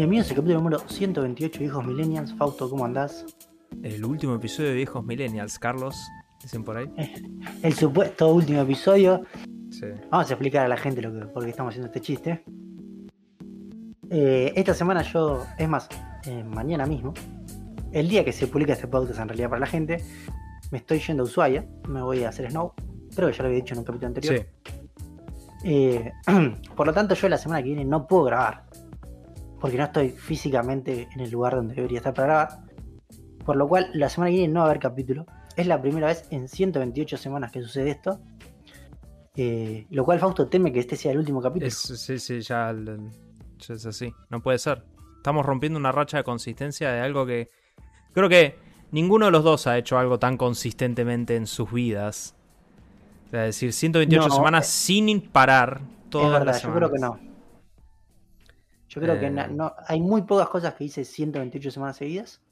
Bienvenidos al capítulo número 128 de Hijos Millennials. Fausto, ¿cómo andás? El último episodio de Viejos Millennials, Carlos, dicen por ahí. El supuesto último episodio. Sí. Vamos a explicar a la gente lo que, por qué estamos haciendo este chiste. Eh, esta semana yo, es más, eh, mañana mismo, el día que se publica este podcast en realidad para la gente, me estoy yendo a Ushuaia, me voy a hacer snow, creo que ya lo había dicho en un capítulo anterior. Sí. Eh, por lo tanto, yo la semana que viene no puedo grabar. Porque no estoy físicamente en el lugar donde debería estar para grabar. Por lo cual, la semana que viene no va a haber capítulo. Es la primera vez en 128 semanas que sucede esto. Eh, lo cual Fausto teme que este sea el último capítulo. Es- sí, sí, ya, es así. No puede ser. Estamos rompiendo una racha de consistencia de algo que. Creo que ninguno de los dos ha hecho algo tan consistentemente en sus vidas. Es decir, 128 No, semanas eh, sin parar. es Todas verdad, las yo creo que semanas. no. Yo creo que Eh. no, hay muy pocas cosas que hice 128 semanas seguidas.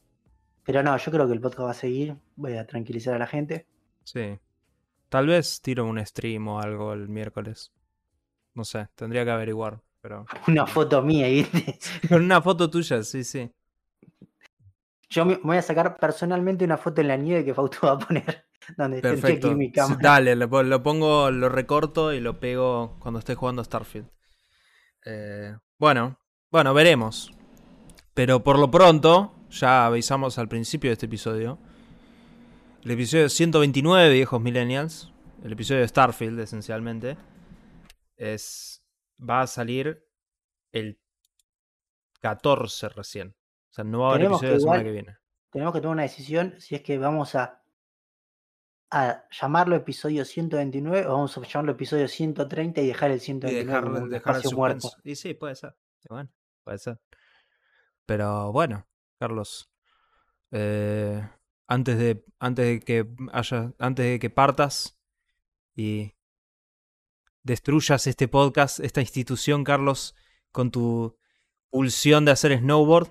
Pero no, yo creo que el podcast va a seguir. Voy a tranquilizar a la gente. Sí. Tal vez tiro un stream o algo el miércoles. No sé, tendría que averiguar. Pero. Una foto mía, ¿viste? Con una foto tuya, sí, sí. Yo me voy a sacar personalmente una foto en la nieve que Fausto va a poner. Donde Perfecto. aquí mi cámara. Dale, lo pongo, lo recorto y lo pego cuando esté jugando Starfield. Eh, bueno, bueno, veremos. Pero por lo pronto, ya avisamos al principio de este episodio. El episodio 129 de Viejos Millennials. El episodio de Starfield, esencialmente. Es. Va a salir el 14 recién. O sea, no va a haber episodio la semana que viene. tenemos que tomar una decisión si es que vamos a, a llamarlo episodio 129 o vamos a llamarlo episodio 130 y dejar el Y 129 dejar, como dejar el muerto. Y sí, puede ser. Y bueno, puede ser. Pero bueno, Carlos. eh, antes de. Antes de que haya. Antes de que partas y destruyas este podcast, esta institución, Carlos, con tu pulsión de hacer snowboard.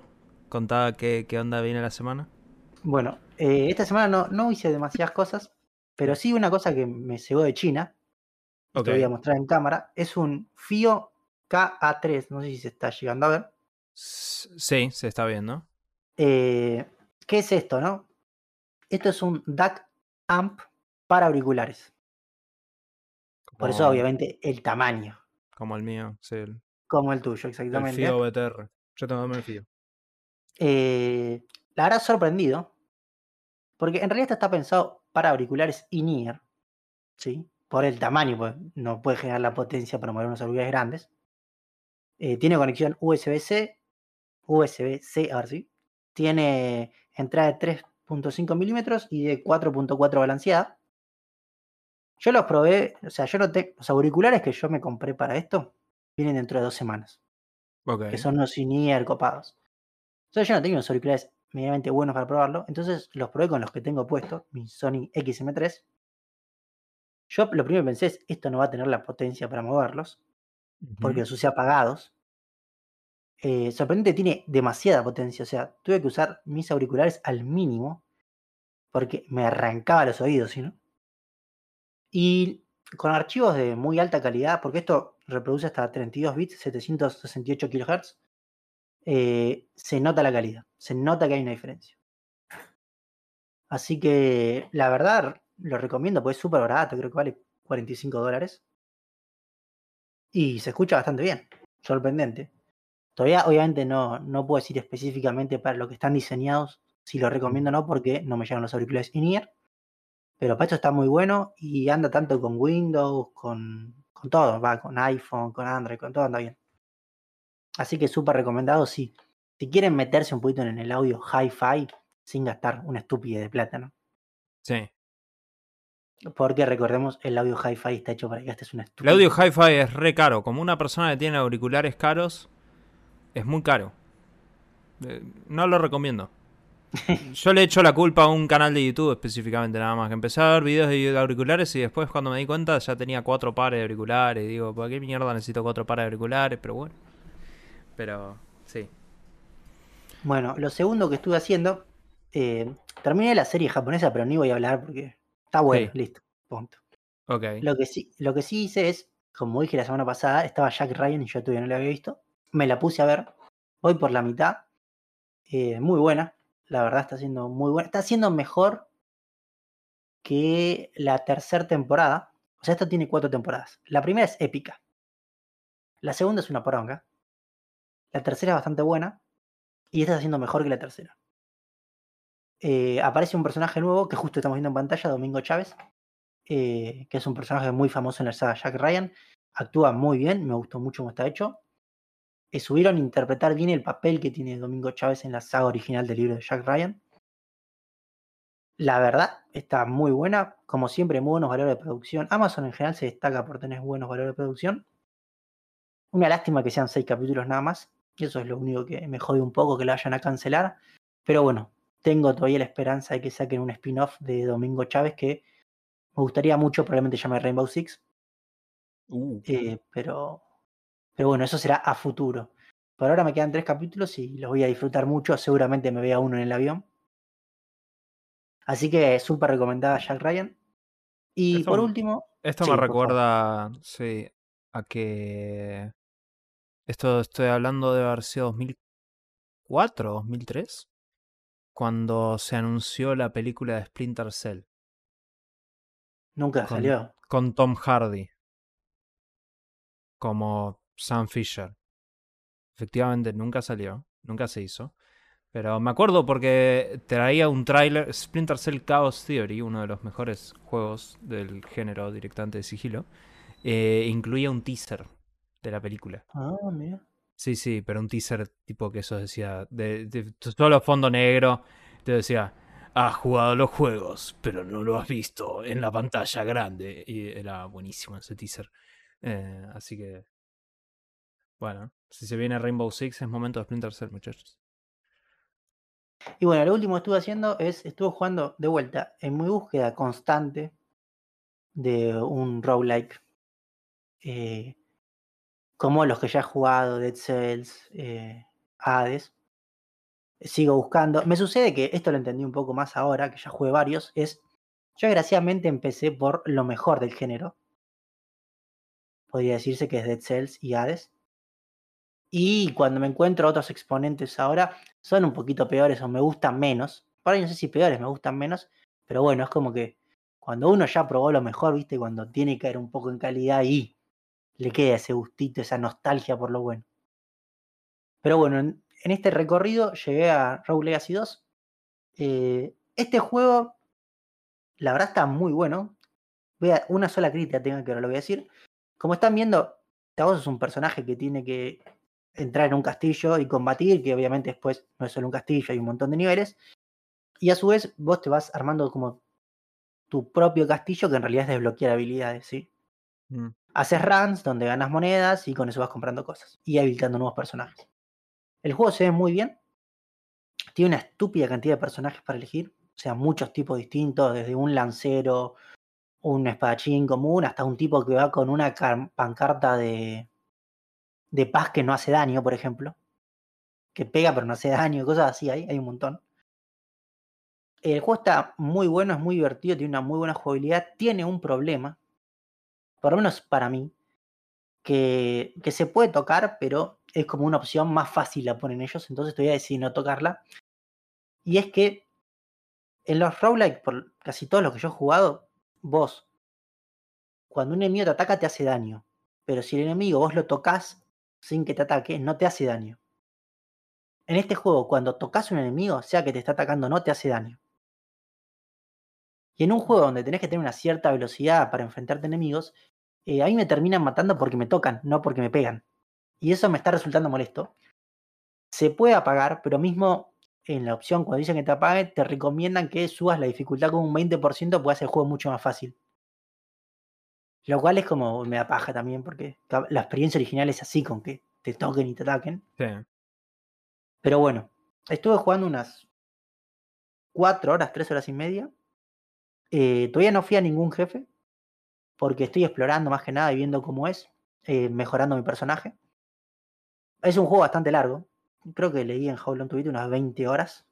Contaba qué, qué onda viene la semana. Bueno, eh, esta semana no, no hice demasiadas cosas, pero sí una cosa que me llegó de China, Ok. te voy a mostrar en cámara, es un FIO KA3, no sé si se está llegando a ver. Sí, se está viendo. Eh, ¿Qué es esto, no? Esto es un DAC amp para auriculares. Por eso, obviamente, el tamaño, Como el mío, sí, el, como el tuyo, el exactamente. FIO BTR. Yo tengo el FIO. Eh, la verdad, sorprendido. Porque en realidad esto está pensado para auriculares in-ear. ¿sí? Por el tamaño, pues no puede generar la potencia para mover unos auriculares grandes. Eh, tiene conexión USB-C, USB-C, ahora sí. Tiene entrada de 3.5 milímetros y de 4.4 balanceada. Yo los probé, o sea, yo no tengo. Los auriculares que yo me compré para esto vienen dentro de dos semanas Ok. que son unos in-ear copados. Entonces yo no tenía unos auriculares medianamente buenos para probarlo, entonces los probé con los que tengo puestos, mi Sony XM3. Yo lo primero que pensé es, esto no va a tener la potencia para moverlos, porque los usé apagados. Eh, sorprendente, tiene demasiada potencia, o sea, tuve que usar mis auriculares al mínimo, porque me arrancaba los oídos, ¿sí, no? Y con archivos de muy alta calidad, porque esto reproduce hasta 32 bits, 768 kHz, eh, se nota la calidad, se nota que hay una diferencia. Así que la verdad lo recomiendo, porque es súper barato, creo que vale 45 dólares. Y se escucha bastante bien, sorprendente. Todavía obviamente no, no puedo decir específicamente para lo que están diseñados si lo recomiendo o no, porque no me llegan los auriculares in-ear. Pero para esto está muy bueno y anda tanto con Windows, con, con todo, va con iPhone, con Android, con todo anda bien. Así que súper recomendado si, si quieren meterse un poquito en el audio hi-fi sin gastar una estúpida de plata, ¿no? Sí. Porque recordemos, el audio hi-fi está hecho para que gastes una El estúpida. audio hi-fi es re caro. Como una persona que tiene auriculares caros, es muy caro. Eh, No lo recomiendo. Yo le echo la culpa a un canal de YouTube específicamente nada más. Que empecé a ver videos de auriculares y después cuando me di cuenta ya tenía cuatro pares de auriculares. Y digo, ¿para qué mierda necesito cuatro pares de auriculares? Pero bueno. Pero sí. Bueno, lo segundo que estuve haciendo, eh, terminé la serie japonesa, pero ni voy a hablar porque está bueno, Sí. listo, punto. Ok. Lo que, sí, lo que sí hice es, como dije la semana pasada, estaba Jack Ryan y yo todavía no la había visto. Me la puse a ver Voy por la mitad. Eh, muy buena. La verdad está siendo muy buena. Está siendo mejor que la tercera temporada. O sea, esto tiene cuatro temporadas. La primera es épica. La segunda es una poronga. La tercera es bastante buena. Y esta está siendo mejor que la tercera. Eh, aparece un personaje nuevo que justo estamos viendo en pantalla, Domingo Chávez, eh, que es un personaje muy famoso en la saga Jack Ryan. Actúa muy bien, me gustó mucho cómo está hecho. Eh, subieron interpretar bien el papel que tiene Domingo Chávez en la saga original del libro de Jack Ryan. La verdad, está muy buena. Como siempre, muy buenos valores de producción. Amazon en general se destaca por tener buenos valores de producción. Una lástima que sean seis capítulos nada más. Y eso es lo único que me jode un poco que la vayan a cancelar. Pero bueno, tengo todavía la esperanza de que saquen un spin-off de Domingo Chávez que me gustaría mucho, probablemente llame Rainbow Six. Uh. Eh, pero, pero bueno, eso será a futuro. Por ahora me quedan tres capítulos y los voy a disfrutar mucho. Seguramente me vea uno en el avión. Así que súper recomendada Jack Ryan. Y Esto- por último, Esto Sí, me recuerda, sí, a que... Esto estoy hablando de haber sido 2004 o 2003, cuando se anunció la película de Splinter Cell nunca Con- salió. con Tom Hardy como Sam Fisher. Efectivamente, nunca salió, nunca se hizo. Pero me acuerdo porque traía un tráiler, Splinter Cell Chaos Theory, uno de los mejores juegos del género directamente de sigilo, eh, incluía un teaser de la película. Ah, mira. Sí, sí, pero un teaser tipo que eso decía, de, de solo fondo negro, te decía, has jugado los juegos, pero no lo has visto en la pantalla grande. Y era buenísimo ese teaser. Eh, así que, bueno, si se viene Rainbow Six es momento de Splinter Cell, muchachos. Y bueno, lo último que estuve haciendo es, estuve jugando de vuelta en mi búsqueda constante de un roguelike. eh, como los que ya he jugado, Dead Cells, eh, Hades. Sigo buscando. Me sucede que esto lo entendí un poco más ahora, que ya jugué varios. Es, yo desgraciadamente empecé por lo mejor del género. Podría decirse que es Dead Cells y Hades. Y cuando me encuentro otros exponentes ahora, son un poquito peores o me gustan menos. Por ahí no sé si peores, me gustan menos. Pero bueno, es como que cuando uno ya probó lo mejor, viste, cuando tiene que caer un poco en calidad y le queda ese gustito, esa nostalgia por lo bueno. Pero bueno, en, este recorrido llegué a Rogue Legacy 2. Eh, este juego, la verdad, está muy bueno. Voy a, una sola crítica tengo que ahora lo voy a decir. Como están viendo, vos es un personaje que tiene que entrar en un castillo y combatir, que obviamente después no es solo un castillo, hay un montón de niveles. Y a su vez, vos te vas armando como tu propio castillo, que en realidad es desbloquear habilidades, ¿sí? Mm. Haces runs donde ganas monedas y con eso vas comprando cosas y habilitando nuevos personajes. El juego se ve muy bien. Tiene una estúpida cantidad de personajes para elegir. O sea, muchos tipos distintos, desde un lancero, un espadachín común, hasta un tipo que va con una car- pancarta de, de paz que no hace daño, por ejemplo. Que pega pero no hace daño, cosas así hay, hay un montón. El juego está muy bueno, es muy divertido, tiene una muy buena jugabilidad. Tiene un problema, por lo menos para mí, que, que se puede tocar, pero es como una opción más fácil la ponen ellos, entonces todavía decidí no tocarla. Y es que en los roguelike, por casi todos los que yo he jugado, vos, cuando un enemigo te ataca, te hace daño. Pero si el enemigo vos lo tocas sin que te ataque, no te hace daño. En este juego, cuando tocas un enemigo, sea que te está atacando no, te hace daño. Y en un juego donde tenés que tener una cierta velocidad para enfrentarte a enemigos, eh, a mí me terminan matando porque me tocan, no porque me pegan. Y eso me está resultando molesto. Se puede apagar, pero mismo en la opción cuando dicen que te apague, te recomiendan que subas la dificultad con un 20%, puede hacer el juego mucho más fácil. Lo cual es como me da paja también, porque la experiencia original es así, con que te toquen y te ataquen. Sí. Pero bueno, estuve jugando unas 4 horas, 3 horas y media. Eh, todavía no fui a ningún jefe, porque estoy explorando más que nada y viendo cómo es, eh, mejorando mi personaje. Es un juego bastante largo. Creo que leí en How Long to Beat unas 20 horas.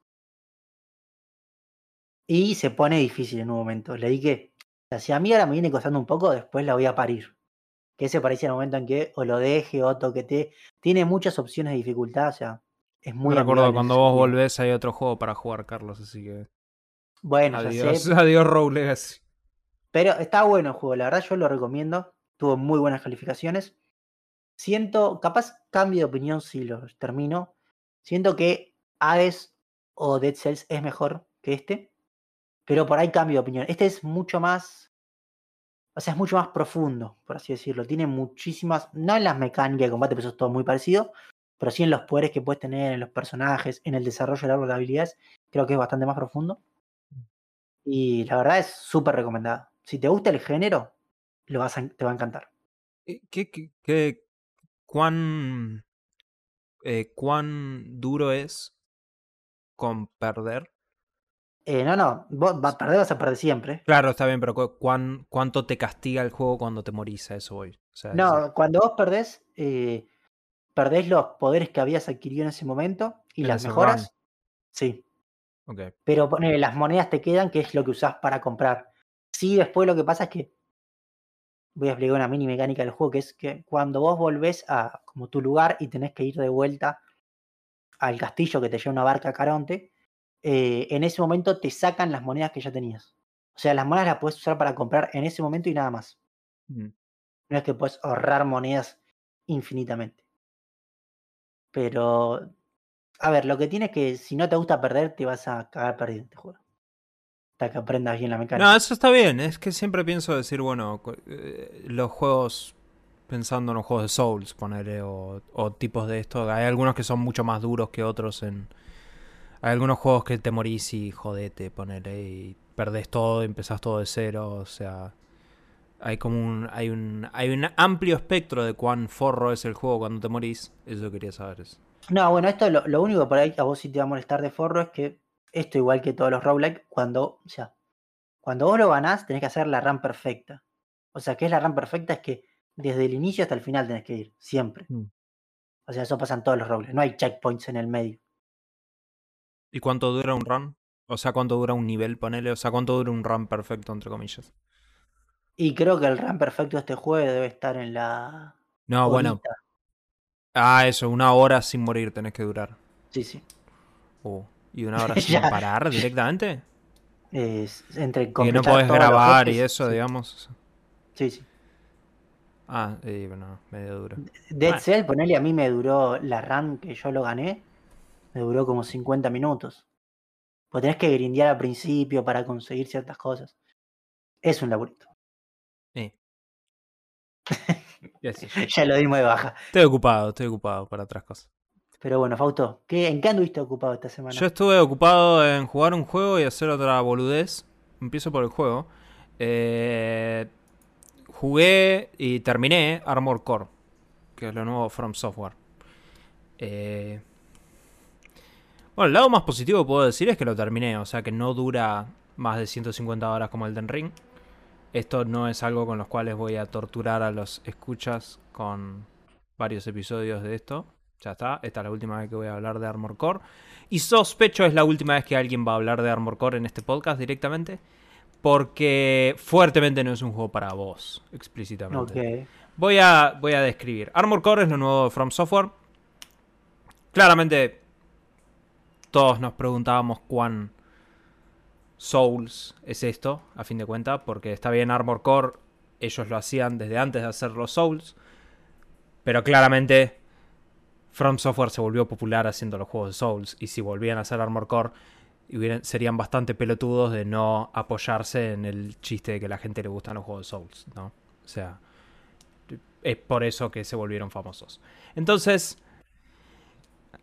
Y se pone difícil en un momento. Leí que o sea, si a mí ahora me viene costando un poco, después la voy a parir. Que ese parece el momento en que o lo deje o toquete. Tiene muchas opciones de dificultad. O sea, Es Me muy recuerdo amigable en cuando vos volvés hay otro juego para jugar, Carlos, así que. Bueno, ya Adiós, sé. adiós, Rogue Legacy. Pero está bueno el juego, la verdad yo lo recomiendo. Tuvo muy buenas calificaciones. Siento, capaz cambio de opinión si lo termino. Siento que Hades o Dead Cells es mejor que este. Pero por ahí cambio de opinión. Este es mucho más. O sea, es mucho más profundo, por así decirlo. Tiene muchísimas. No en las mecánicas de combate, pero eso es todo muy parecido. Pero sí en los poderes que puedes tener, en los personajes, en el desarrollo de habilidades. Creo que es bastante más profundo. Y la verdad es súper recomendado. Si te gusta el género, lo vas a- te va a encantar. Eh, ¿Qué, qué, qué- cuán, eh, cuán duro es con perder? Eh, no, no, vos va- perder vas a perder siempre. Claro, está bien, pero cu- cuán, ¿cuánto te castiga el juego cuando te morís? A eso voy. O sea, No, cuando vos perdés, eh, perdés los poderes que habías adquirido en ese momento y En las mejoras. run. Sí, pero ponele, las monedas te quedan, que es lo que usás para comprar. Sí, después lo que pasa es que voy a explicar una mini mecánica del juego, que es que cuando vos volvés a como tu lugar y tenés que ir de vuelta al castillo que te lleva una barca a Caronte, eh, en ese momento te sacan las monedas que ya tenías. O sea, las monedas las puedes usar para comprar en ese momento y nada más. Mm. No es que puedes ahorrar monedas infinitamente. Pero, a ver, lo que tiene es que si no te gusta perder, te vas a cagar perdido en este juego. Hasta que aprendas bien la mecánica. No, eso está bien. Es que siempre pienso decir, bueno, eh, los juegos, pensando en los juegos de Souls, ponele, o, o tipos de esto, hay algunos que son mucho más duros que otros en... Hay algunos juegos que te morís y jodete, ponele, y perdés todo, y empezás todo de cero, o sea... Hay como un... Hay un, hay un amplio espectro de cuán forro es el juego cuando te morís. Eso quería saber. Eso. No, bueno, esto lo, lo único por ahí a vos sí te va a molestar de forro es que esto, igual que todos los roguelike, cuando, o sea, cuando vos lo ganás, tenés que hacer la run perfecta. O sea, ¿qué es la run perfecta? Es que desde el inicio hasta el final tenés que ir, siempre. Mm. O sea, eso pasa en todos los roguelikes, no hay checkpoints en el medio. ¿Y cuánto dura un run? O sea, ¿cuánto dura un nivel, ponele? O sea, ¿cuánto dura un run perfecto, entre comillas? Y creo que el run perfecto de este juego debe estar en la. No, bueno. Ah, eso, una hora sin morir tenés que durar. Sí, sí. Uh, ¿Y una hora sin parar directamente? Es entre Y no podés grabar y eso, sí. digamos. Sí, sí. Ah, eh, bueno, medio duro. Dead. Cell, ponele a mí me duró la run que yo lo gané, me duró como 50 minutos. Pues tenés que grindear al principio para conseguir ciertas cosas. Es un laburito. Ya lo dimos de baja. Estoy ocupado, estoy ocupado para otras cosas. Pero bueno, Fausto, ¿qué, ¿en qué anduviste ocupado esta semana? Yo estuve ocupado en jugar un juego y hacer otra boludez. Empiezo por el juego. Eh, jugué y terminé Armor Core, que es lo nuevo From Software. Eh, bueno, el lado más positivo que puedo decir es que lo terminé, o sea que no dura más de 150 horas como el Den Ring. Esto no es algo con los cuales voy a torturar a los escuchas con varios episodios de esto. Ya está, esta es la última vez que voy a hablar de Armor Core. Y sospecho es la última vez que alguien va a hablar de Armor Core en este podcast directamente. Porque fuertemente no es un juego para vos, explícitamente. Voy a, voy a describir. Armor Core es lo nuevo de From Software. Claramente, todos nos preguntábamos cuán Souls es esto, a fin de cuentas, porque está bien Armor Core, ellos lo hacían desde antes de hacer los Souls, pero claramente From Software se volvió popular haciendo los juegos de Souls, y si volvían a hacer Armor Core, serían bastante pelotudos de no apoyarse en el chiste de que a la gente le gustan los juegos de Souls, ¿no? O sea, es por eso que se volvieron famosos. Entonces,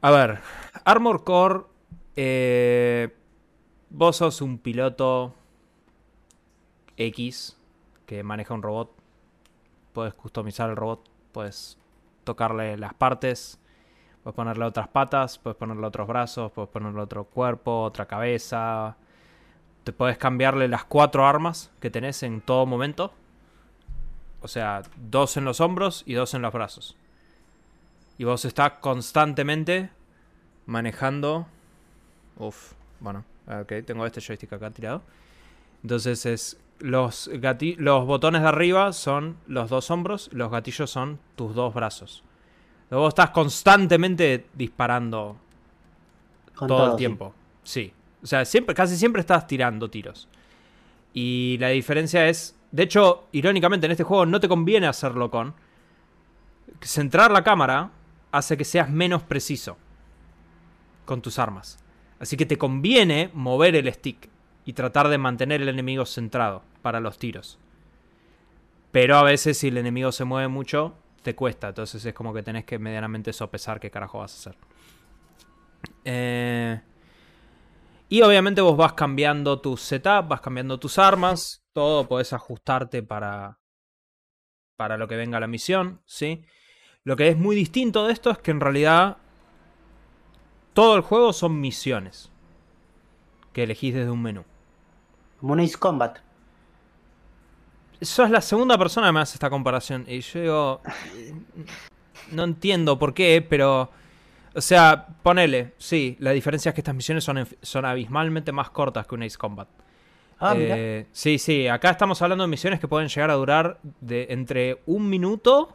a ver, Armor Core, eh, vos sos un piloto X que maneja un robot, puedes customizar el robot, puedes tocarle las partes, puedes ponerle otras patas, puedes ponerle otros brazos, puedes ponerle otro cuerpo, otra cabeza. Te puedes cambiarle las cuatro armas que tenés en todo momento. O sea, dos en los hombros y dos en los brazos. Y vos estás constantemente manejando. Uf, bueno, ok, tengo este joystick acá tirado. Entonces es. Los, botones de arriba son los dos hombros, los gatillos son tus dos brazos. Luego estás constantemente disparando Con todo el sí. tiempo. Sí. O sea, siempre, casi siempre estás tirando tiros. Y la diferencia es. De hecho, irónicamente, en este juego no te conviene hacerlo con. Centrar la cámara hace que seas menos preciso con tus armas. Así que te conviene mover el stick y tratar de mantener el enemigo centrado para los tiros. Pero a veces si el enemigo se mueve mucho, te cuesta. Entonces es como que tenés que medianamente sopesar qué carajo vas a hacer. Eh, y obviamente vos vas cambiando tu setup, vas cambiando tus armas. Todo podés ajustarte para, para lo que venga la misión, ¿sí? Lo que es muy distinto de esto es que en realidad todo el juego son misiones que elegís desde un menú. Como un Ace Combat. Sos la segunda persona que me hace esta comparación. Y yo digo. No entiendo por qué, pero. O sea, ponele, sí, la diferencia es que estas misiones son, son abismalmente más cortas que un Ace Combat. Ah, mira. Eh, sí, sí, acá estamos hablando de misiones que pueden llegar a durar de entre un minuto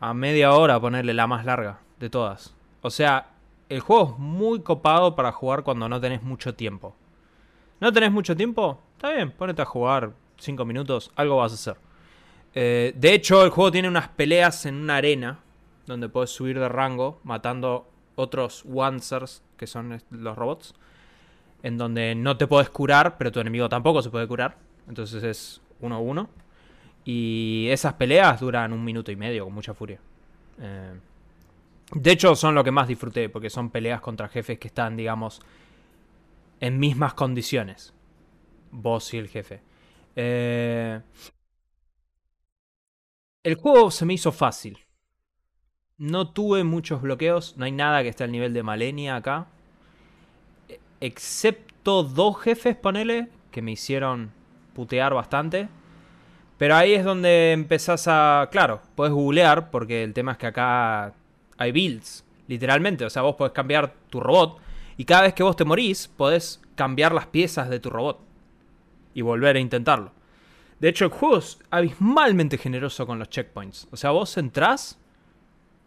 a media hora, ponerle la más larga de todas. O sea, el juego es muy copado para jugar cuando no tenés mucho tiempo. ¿No tenés mucho tiempo? Está bien, ponete a jugar 5 minutos, algo vas a hacer. Eh, de hecho, el juego tiene unas peleas en una arena donde puedes subir de rango matando otros Wansers, que son los robots, en donde no te puedes curar, pero tu enemigo tampoco se puede curar. Entonces es uno a uno. Y esas peleas duran un minuto y medio con mucha furia. Eh, de hecho, son lo que más disfruté, porque son peleas contra jefes que están, digamos, en mismas condiciones. Vos y el jefe. Eh, el juego se me hizo fácil. No tuve muchos bloqueos. No hay nada que esté al nivel de Malenia acá. Excepto dos jefes, ponele, que me hicieron putear bastante. Pero ahí es donde empezás a... Claro, puedes googlear, porque el tema es que acá hay builds, literalmente. O sea, vos podés cambiar tu robot. Y cada vez que vos te morís, podés cambiar las piezas de tu robot. Y volver a intentarlo. De hecho, el juego es abismalmente generoso con los checkpoints. O sea, vos entrás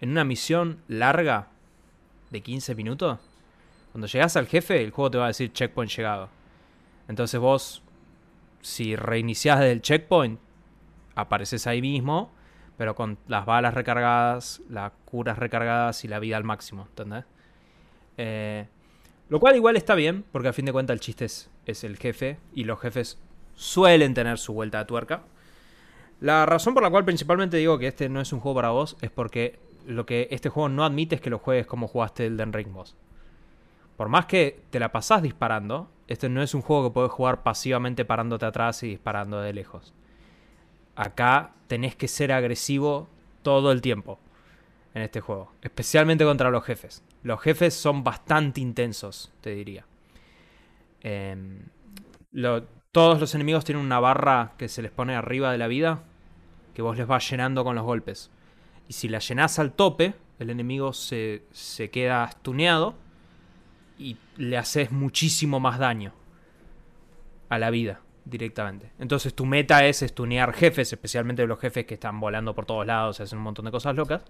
en una misión larga de 15 minutos. Cuando llegás al jefe, el juego te va a decir checkpoint llegado. Entonces vos, si reiniciás desde el checkpoint, apareces ahí mismo, pero con las balas recargadas, las curas recargadas y la vida al máximo, ¿entendés? Eh, lo cual igual está bien, porque a fin de cuentas el chiste es, el jefe, y los jefes suelen tener su vuelta de tuerca. La razón por la cual principalmente digo que este no es un juego para vos es porque lo que este juego no admite es que lo juegues como jugaste el Den Ring vos. Por más que te la pasás disparando, este no es un juego que podés jugar pasivamente parándote atrás y disparando de lejos. Acá tenés que ser agresivo todo el tiempo en este juego, especialmente contra los jefes. Los jefes son bastante intensos, te diría. Eh, lo, todos los enemigos tienen una barra que se les pone arriba de la vida, que vos les vas llenando con los golpes. Y si la llenás al tope, el enemigo se, se queda stuneado y le haces muchísimo más daño a la vida directamente. Entonces tu meta es stunear jefes, especialmente los jefes que están volando por todos lados hacen un montón de cosas locas,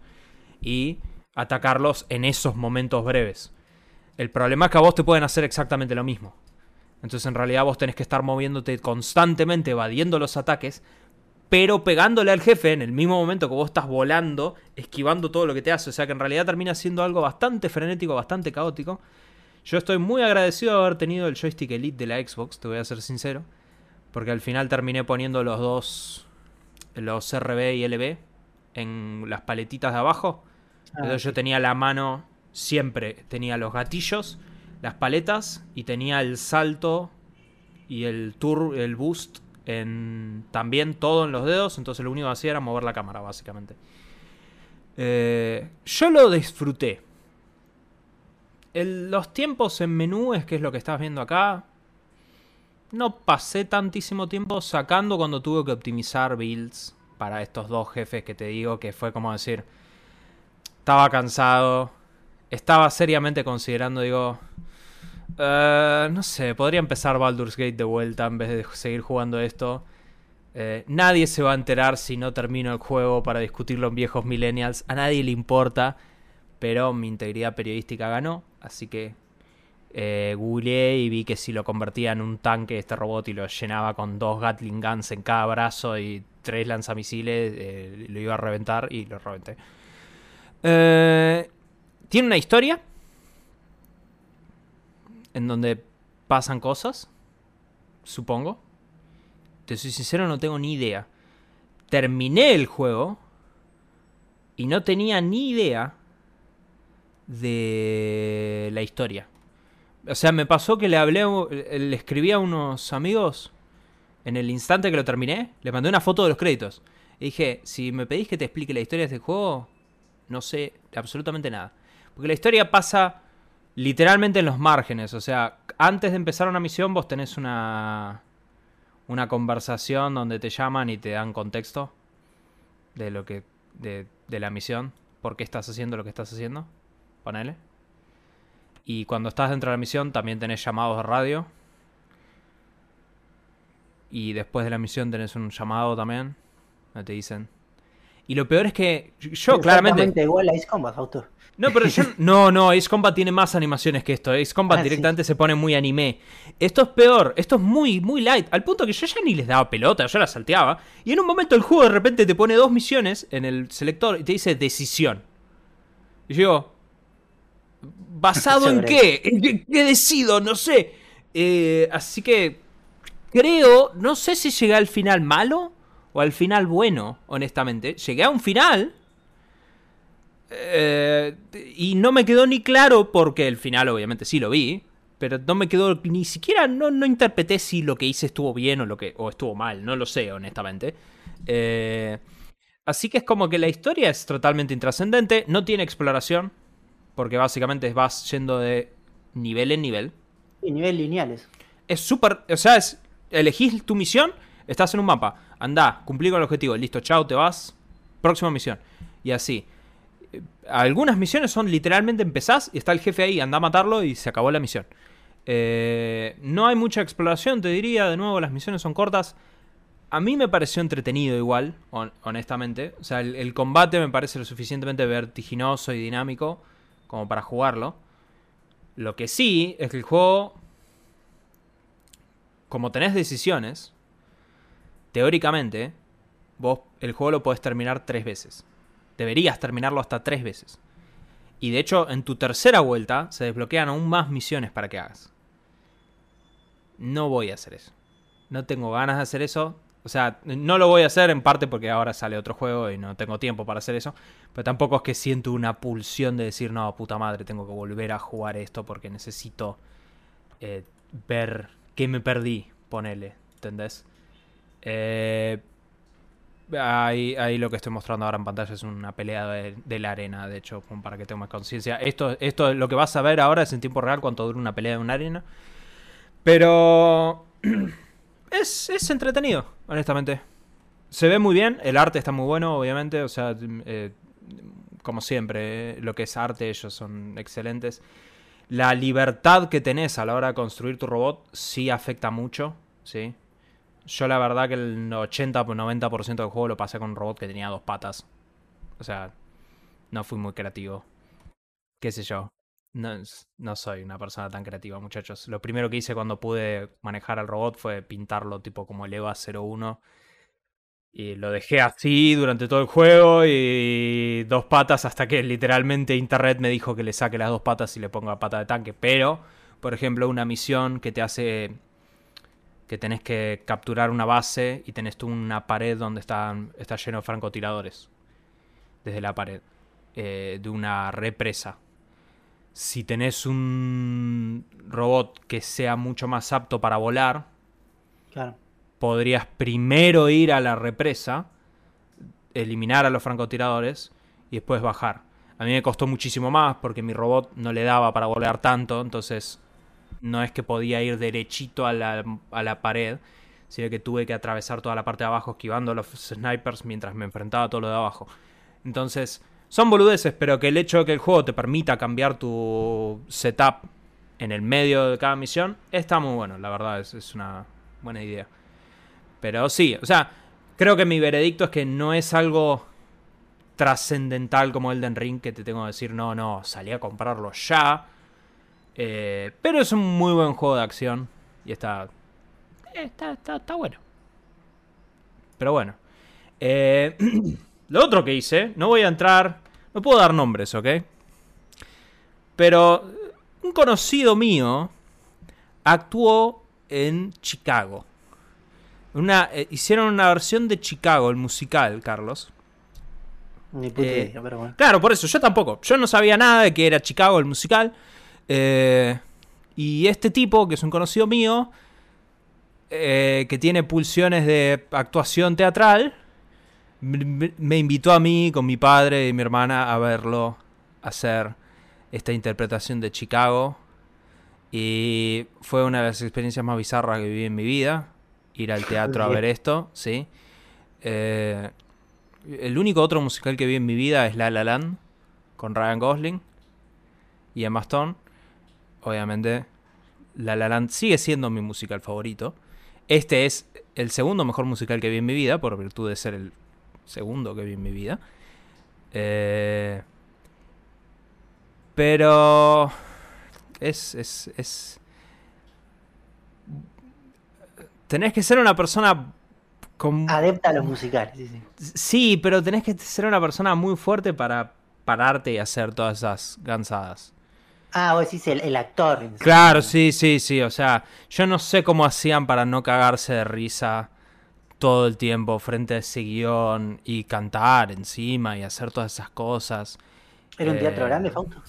y atacarlos en esos momentos breves. El problema es que a vos te pueden hacer exactamente lo mismo. Entonces en realidad vos tenés que estar moviéndote constantemente, evadiendo los ataques, pero pegándole al jefe en el mismo momento que vos estás volando, esquivando todo lo que te hace. O sea que en realidad termina siendo algo bastante frenético, bastante caótico. Yo estoy muy agradecido de haber tenido el joystick Elite de la Xbox, te voy a ser sincero. Porque al final terminé poniendo los dos, los RB y LB, en las paletitas de abajo. Ah, Entonces yo tenía la mano siempre, tenía los gatillos, las paletas y tenía el salto y el tour, el boost en también todo en los dedos. Entonces lo único que hacía era mover la cámara, básicamente. Eh, yo lo disfruté. El- los tiempos en menú es que es lo que estás viendo acá. No pasé tantísimo tiempo sacando cuando tuve que optimizar builds para estos dos jefes que te digo que fue como decir, estaba cansado, estaba seriamente considerando, digo, eh, no sé, podría empezar Baldur's Gate de vuelta en vez de seguir jugando esto. Eh, nadie se va a enterar si no termino el juego para discutirlo en viejos millennials, a nadie le importa, pero mi integridad periodística ganó, así que eh, googleé y vi que si lo convertía en un tanque este robot y lo llenaba con dos Gatling Guns en cada brazo y tres lanzamisiles, eh, lo iba a reventar y lo reventé. Eh, tiene una historia en donde pasan cosas, supongo. Te soy sincero, no tengo ni idea. Terminé el juego y no tenía ni idea de la historia. O sea, me pasó que le hablé, le escribí a unos amigos en el instante que lo terminé, le mandé una foto de los créditos. Y dije, si me pedís que te explique la historia de este juego, no sé absolutamente nada. Porque la historia pasa literalmente en los márgenes. O sea, antes de empezar una misión vos tenés una, una conversación donde te llaman y te dan contexto de lo que de, de la misión, por qué estás haciendo lo que estás haciendo. Ponele. Y cuando estás dentro de la misión también tenés llamados de radio. Y después de la misión tenés un llamado también. Donde te dicen. Y lo peor es que yo claramente... igual a Ace Combat, autor. No, pero yo... No, no, Ace Combat tiene más animaciones que esto. Ace Combat ah, directamente se pone muy anime. Esto es peor, esto es muy, muy light. Al punto que yo ya ni les daba pelota, yo la salteaba. Y en un momento el juego de repente te pone dos misiones en el selector y te dice decisión. Y yo, ¿Basado en qué? ¿En qué, decido? No sé. Eh, así que creo, no sé si llegué al final malo o al final bueno, honestamente. Llegué a un final. Eh, y no me quedó ni claro porque el final obviamente sí lo vi. Pero no me quedó ni siquiera, no, no interpreté si lo que hice estuvo bien o, lo que, o estuvo mal. No lo sé, honestamente. Eh, así que es como que la historia es totalmente intrascendente. No tiene exploración porque básicamente vas yendo de nivel en nivel. Y nivel lineales. Es súper, o sea, es, elegís tu misión, estás en un mapa, anda, cumplí con el objetivo, listo, chao, te vas, próxima misión. Y así. Algunas misiones son literalmente empezás y está el jefe ahí, anda a matarlo y se acabó la misión. Eh, no hay mucha exploración, te diría, de nuevo, las misiones son cortas. A mí me pareció entretenido igual, honestamente. O sea, el, combate me parece lo suficientemente vertiginoso y dinámico como para jugarlo. Lo que sí es que el juego, como tenés decisiones, teóricamente, vos el juego lo podés terminar tres veces. Deberías terminarlo hasta tres veces. Y de hecho, en tu tercera vuelta se desbloquean aún más misiones para que hagas. No voy a hacer eso. No tengo ganas de hacer eso. O sea, no lo voy a hacer en parte porque ahora sale otro juego y no tengo tiempo para hacer eso. Pero tampoco es que siento una pulsión de decir, no, puta madre, tengo que volver a jugar esto porque necesito eh, ver qué me perdí, ponele, ¿entendés? Eh, ahí, lo que estoy mostrando ahora en pantalla es una pelea de, la arena, de hecho, para que tengas conciencia. Esto, esto lo que vas a ver ahora es en tiempo real cuánto dura una pelea de una arena. Pero... es, entretenido, honestamente. Se ve muy bien, el arte está muy bueno, obviamente, o sea, eh, como siempre, lo que es arte, ellos son excelentes. La libertad que tenés a la hora de construir tu robot sí afecta mucho, ¿sí? Yo la verdad que el 80-90% del juego lo pasé con un robot que tenía dos patas. O sea, no fui muy creativo. Qué sé yo. No, no, soy una persona tan creativa, muchachos. Lo primero que hice cuando pude manejar al robot fue pintarlo tipo como el EVA 01. Y lo dejé así durante todo el juego y dos patas hasta que literalmente internet me dijo que le saque las dos patas y le ponga pata de tanque. Pero, por ejemplo, una misión que te hace que tenés que capturar una base y tenés tú una pared donde está, está lleno de francotiradores. Desde la pared. Eh, de una represa si tenés un robot que sea mucho más apto para volar, podrías primero ir a la represa, eliminar a los francotiradores y después bajar. A mí me costó muchísimo más porque mi robot no le daba para volar tanto, entonces no es que podía ir derechito a la, a la pared, sino que tuve que atravesar toda la parte de abajo esquivando a los snipers mientras me enfrentaba a todo lo de abajo. Entonces, son boludeces, pero que el hecho de que el juego te permita cambiar tu setup en el medio de cada misión está muy bueno, la verdad, es, una buena idea. Pero sí, o sea, creo que mi veredicto es que no es algo trascendental como Elden Ring que te tengo que decir, no, no, salí a comprarlo ya. Eh, pero es un muy buen juego de acción y está, eh, está, está, está bueno. Pero bueno. Eh, lo otro que hice, no voy a entrar, no puedo dar nombres, ¿ok? Pero un conocido mío actuó en Chicago. Una, eh, hicieron una versión de Chicago, el musical, Carlos. Ni puta Eh, idea, pero bueno. Claro, por eso, yo tampoco. Yo no sabía nada de que era Chicago el musical. Eh, y este tipo, que es un conocido mío, que tiene pulsiones de actuación teatral, me invitó a mí con mi padre y mi hermana a verlo hacer esta interpretación de Chicago. Y fue una de las experiencias más bizarras que viví en mi vida. Ir al teatro a ver esto, sí. Eh, el único otro musical que vi en mi vida es La La Land, con Ryan Gosling y Emma Stone. Obviamente, La La Land sigue siendo mi musical favorito. Este es el segundo mejor musical que vi en mi vida, por virtud de ser el segundo que vi en mi vida. Eh, pero es, es, es... Tenés que ser una persona con... Adepta a los musicales, sí, sí. Sí, pero tenés que ser una persona muy fuerte para pararte y hacer todas esas gansadas. Ah, vos decís el, el actor. Claro, sí, sí, sí. O sea, yo no sé cómo hacían para no cagarse de risa todo el tiempo frente a ese guion y cantar encima y hacer todas esas cosas. ¿Era un teatro Eh, grande, Fausto?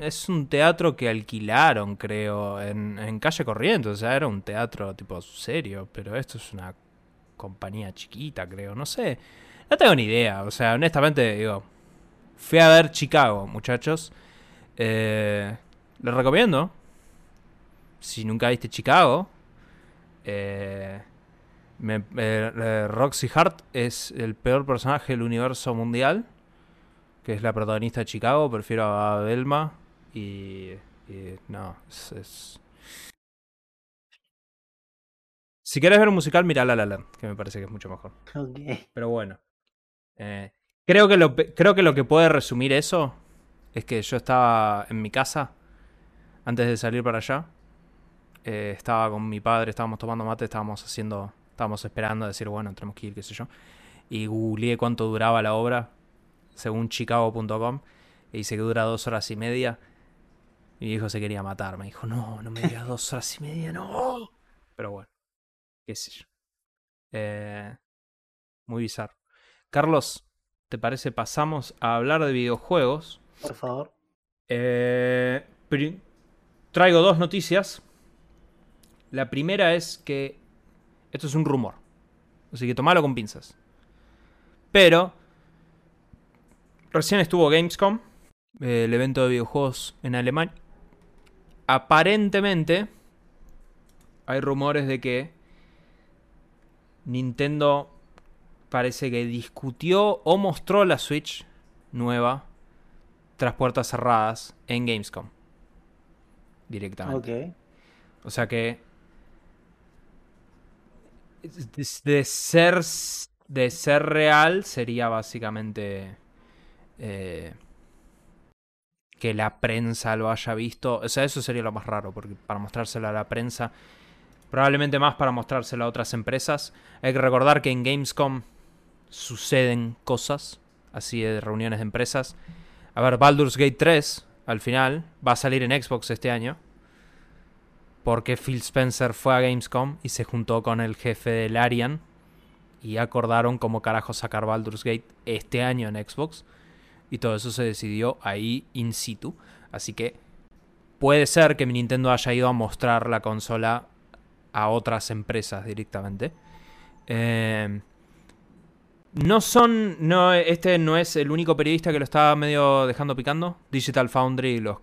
Es un teatro que alquilaron, creo, en, en calle Corrientes. O sea, era un teatro tipo serio, pero esto es una compañía chiquita, creo. No sé. No tengo ni idea. O sea, honestamente, digo. Fui a ver Chicago, muchachos. Eh, les recomiendo. Si nunca viste Chicago. eh, me- eh, eh, Roxy Hart es el peor personaje del universo mundial. Que es la protagonista de Chicago. Prefiero a Belma. Y. y no, es, es- Si querés ver un musical, mira La La Land, que me parece que es mucho mejor. Ok. Pero bueno. Eh, creo, que lo, creo que lo que puede resumir eso es que yo estaba en mi casa antes de salir para allá. Eh, estaba con mi padre, estábamos tomando mate, estábamos haciendo, estábamos esperando a decir, bueno, tenemos que ir, qué sé yo. Y googleé cuánto duraba la obra, según chicago.com, y dice que dura dos horas y media. Y mi hijo se quería matar, me dijo, no, no me digas dos horas y media, no. Pero bueno, qué sé yo. Eh, muy bizarro. Carlos, ¿te parece pasamos a hablar de videojuegos? Por favor. Eh, traigo dos noticias. La primera es que esto es un rumor. Así que tomalo con pinzas. Pero recién estuvo Gamescom, eh, el evento de videojuegos en Alemania. Aparentemente hay rumores de que Nintendo parece que discutió o mostró la Switch nueva tras puertas cerradas en Gamescom. Directamente. Ok. O sea que. De, ser. De ser real sería básicamente. eh, que la prensa lo haya visto. O sea, eso sería lo más raro. Porque para mostrárselo a la prensa. Probablemente más para mostrárselo a otras empresas. Hay que recordar que en Gamescom suceden cosas. Así de reuniones de empresas. A ver, Baldur's Gate 3, al final, va a salir en Xbox este año. Porque Phil Spencer fue a Gamescom y se juntó con el jefe del Arian. Y acordaron cómo carajo sacar Baldur's Gate este año en Xbox. Y todo eso se decidió ahí in situ. Así que puede ser que mi Nintendo haya ido a mostrar la consola a otras empresas directamente. Eh, no son. No, este no es el único periodista que lo está medio dejando picando. Digital Foundry los,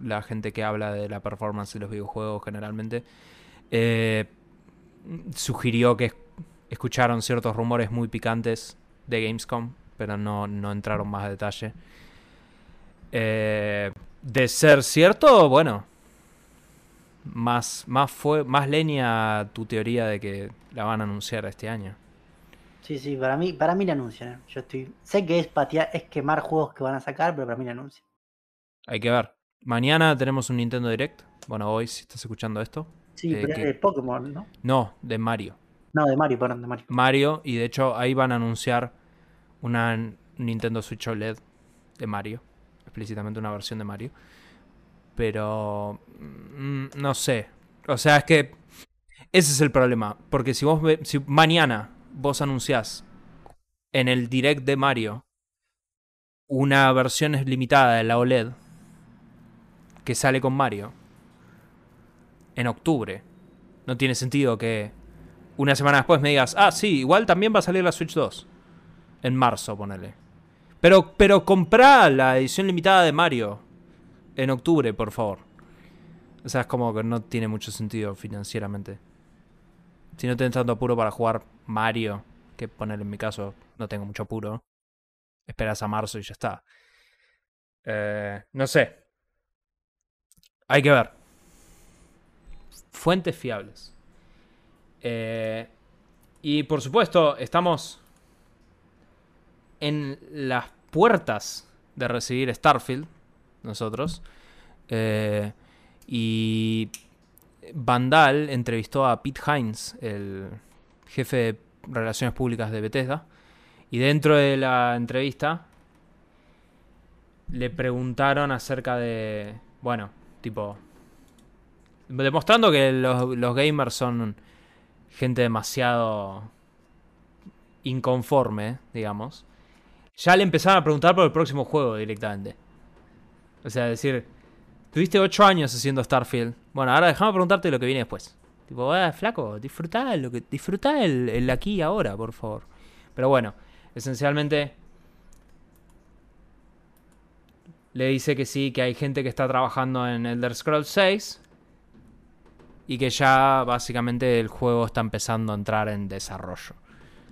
la gente que habla de la performance de los videojuegos generalmente. eh, sugirió que escucharon ciertos rumores muy picantes de Gamescom. Pero no, no entraron más a detalle. Eh, de ser cierto, bueno. Más, más, fue, más leña tu teoría de que la van a anunciar este año. Sí, sí, para mí, para mí la anuncian. ¿eh? Yo estoy. Sé que es patear, es quemar juegos que van a sacar, pero para mí la anuncian. Hay que ver. Mañana tenemos un Nintendo Direct. Bueno, hoy si estás escuchando esto. Sí, Eh, pero es de Pokémon, ¿no? No, de Mario. No, de Mario, perdón, de Mario. Mario, y de hecho ahí van a anunciar una Nintendo Switch OLED de Mario. Explícitamente una versión de Mario. Pero. mm, no sé. O sea, es que. Ese es el problema. Porque si vos ve- si mañana vos anunciás en el direct de Mario una versión limitada de la OLED que sale con Mario en octubre, no tiene sentido que una semana después me digas, ah, sí, igual también va a salir la Switch 2. En marzo, ponele. Pero, pero comprá la edición limitada de Mario en octubre, por favor. O sea, es como que no tiene mucho sentido financieramente. Si no tenés tanto apuro para jugar Mario, que poner en mi caso no tengo mucho apuro, esperas a marzo y ya está. Eh, no sé. Hay que ver. Fuentes fiables. Eh, y por supuesto, estamos en las puertas de recibir Starfield, nosotros. Eh, y Vandal entrevistó a Pete Hines, el jefe de Relaciones Públicas de Bethesda. Y dentro de la entrevista le preguntaron acerca de, bueno, tipo, demostrando que los, los gamers son gente demasiado inconforme, digamos, ya le empezaron a preguntar por el próximo juego directamente. O sea, decir, tuviste 8 años haciendo Starfield. Bueno, ahora déjame preguntarte lo que viene después. Tipo, ah, flaco, disfrutá, lo que, disfrutá el, el aquí y ahora, por favor. Pero bueno, esencialmente le dice que sí, que hay gente que está trabajando en Elder Scrolls 6 y que ya básicamente el juego está empezando a entrar en desarrollo.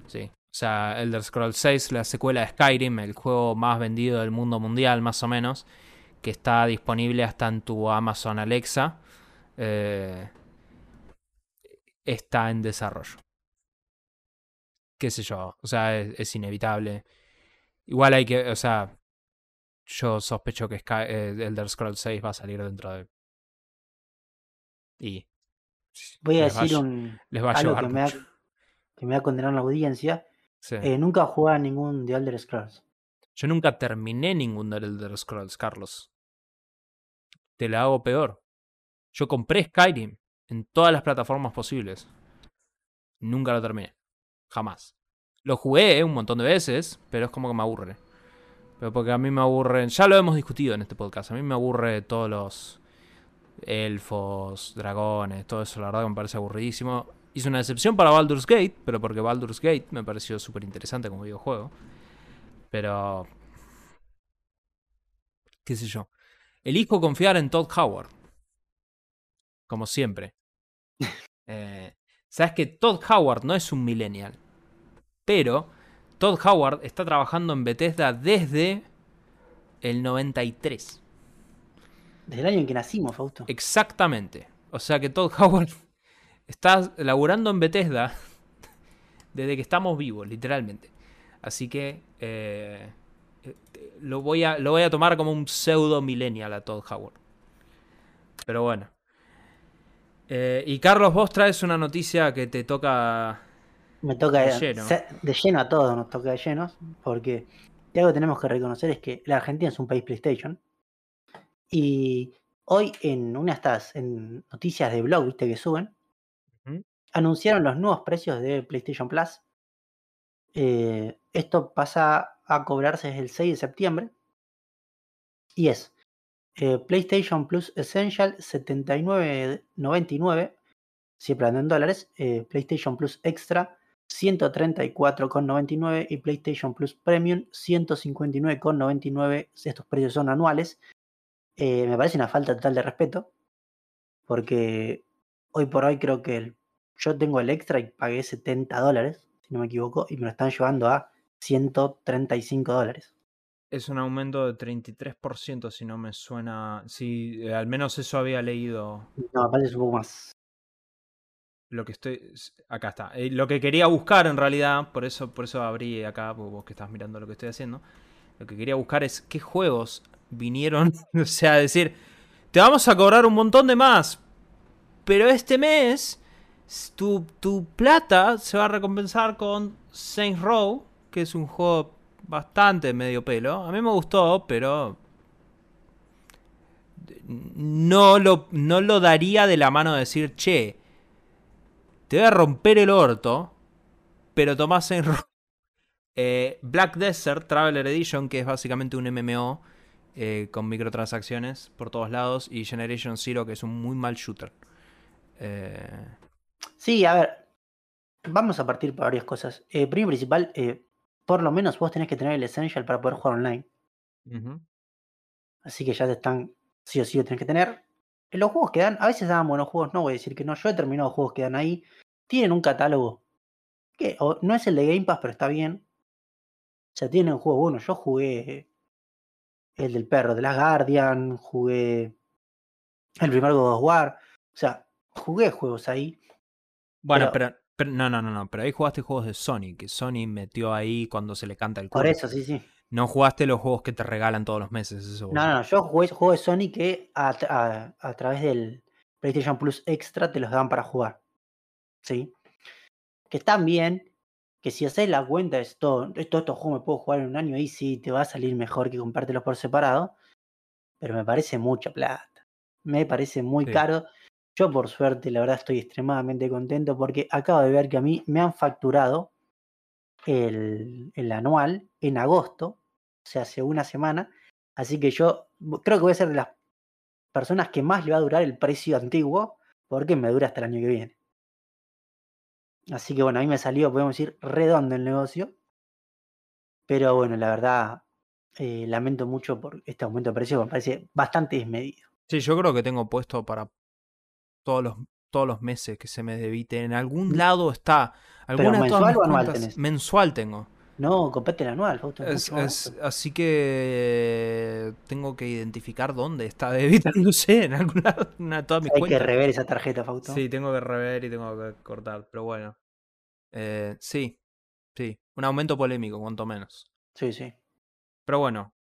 Sí. O sea, Elder Scrolls 6, la secuela de Skyrim, el juego más vendido del mundo mundial, más o menos, que está disponible hasta en tu Amazon Alexa, eh, está en desarrollo. Qué sé yo, o sea, es, es inevitable. Igual hay que, o sea, yo sospecho que Sky- eh, Elder Scrolls 6 va a salir dentro de... Y... Voy a va decir un, Les va a algo que me, que me va a condenar la audiencia. Sí. Eh, nunca jugué a ningún de Elder Scrolls. Yo nunca terminé ningún de Elder Scrolls, Carlos. Te la hago peor. Yo compré Skyrim en todas las plataformas posibles. Nunca lo terminé. Jamás. Lo jugué eh, un montón de veces, pero es como que me aburre. Pero porque a mí me aburren. Ya lo hemos discutido en este podcast. A mí me aburre todos los elfos, dragones, todo eso. La verdad que me parece aburridísimo. Hice una excepción para Baldur's Gate, pero porque Baldur's Gate me pareció súper interesante como videojuego. Pero. ¿Qué sé yo? Elijo confiar en Todd Howard. Como siempre. Eh, Sabes que Todd Howard no es un millennial. Pero Todd Howard está trabajando en Bethesda desde el 93. Desde el año en que nacimos, Fausto. Exactamente. O sea que Todd Howard está laburando en Bethesda desde que estamos vivos, literalmente. Así que eh, eh, lo, voy a, lo voy a tomar como un pseudo millennial a Todd Howard. Pero bueno. Eh, y Carlos, vos traes una noticia que te toca. Me toca De lleno. lleno. de lleno a todos, nos toca de llenos, porque algo que tenemos que reconocer es que la Argentina es un país PlayStation. Y hoy en una de estas en noticias de blog, viste que suben, anunciaron los nuevos precios de PlayStation Plus. Eh, esto pasa a cobrarse desde el 6 de septiembre. Y es eh, PlayStation Plus Essential 79.99, siempre en dólares. eh, PlayStation Plus Extra 134,99 y PlayStation Plus Premium 159,99. Estos precios son anuales. Eh, me parece una falta total de respeto. Porque hoy por hoy creo que el- yo tengo el extra y pagué 70 dólares, si no me equivoco, y me lo están llevando a 135 dólares. Es un aumento de 33%, si no me suena. Si al menos eso había leído. No, me parece un poco más. Lo que estoy. Acá está. Eh, lo que quería buscar en realidad, por eso, por eso abrí acá, vos que estás mirando lo que estoy haciendo. Lo que quería buscar es qué juegos vinieron. o sea, decir, te vamos a cobrar un montón de más. Pero este mes, tu, tu plata se va a recompensar con Saints Row, que es un juego bastante medio pelo. A mí me gustó, pero no lo, no lo daría de la mano de decir, che, te voy a romper el orto, pero tomás en eh, Black Desert Traveler Edition, que es básicamente un MMO eh, con microtransacciones por todos lados, y Generation Zero, que es un muy mal shooter. Eh... Sí, a ver, vamos a partir por varias cosas. Eh, primero principal, eh, por lo menos vos tenés que tener el Essential para poder jugar online. Así que ya te están, sí o sí lo tenés que tener. En los juegos que dan, a veces dan buenos juegos, no voy a decir que no. Yo he terminado juegos que dan ahí. Tienen un catálogo que no es el de Game Pass, pero está bien. O sea, tienen juegos buenos. Yo jugué el del perro de la Guardian, jugué el primer God of War. O sea, jugué juegos ahí. Bueno, pero, pero, no, no, no, no. Pero ahí jugaste juegos de Sony, que Sony metió ahí cuando se le canta el culo. Por eso, sí, sí. No jugaste los juegos que te regalan todos los meses. Eso, no, no, no, yo jugué juegos de Sony que a, a, través del PlayStation Plus Extra te los dan para jugar. ¿Sí? Que están bien, que si haces la cuenta de esto, estos juegos me puedo jugar en un año y sí te va a salir mejor que comprártelos por separado, pero me parece mucha plata. Me parece muy caro. Yo por suerte, la verdad, estoy extremadamente contento porque acabo de ver que a mí me han facturado el, el anual en agosto o sea, hace una semana. Así que yo creo que voy a ser de las personas que más le va a durar el precio antiguo, porque me dura hasta el año que viene. Así que bueno, a mí me salió, podemos decir, redondo el negocio. Pero bueno, la verdad, eh, lamento mucho por este aumento de precio, me parece bastante desmedido. Sí, yo creo que tengo puesto para todos los, todos los meses que se me debite. En algún lado está. ¿Alguna mensual o anual tenés? Mensual tengo. No, compete el anual, así que tengo que identificar dónde está sé, en algún lado, una, toda mi Hay que rever esa tarjeta, Fausto. Sí, tengo que rever y tengo que cortar, pero bueno. Eh, sí, sí, un aumento polémico, cuanto menos. Sí, sí. Pero bueno,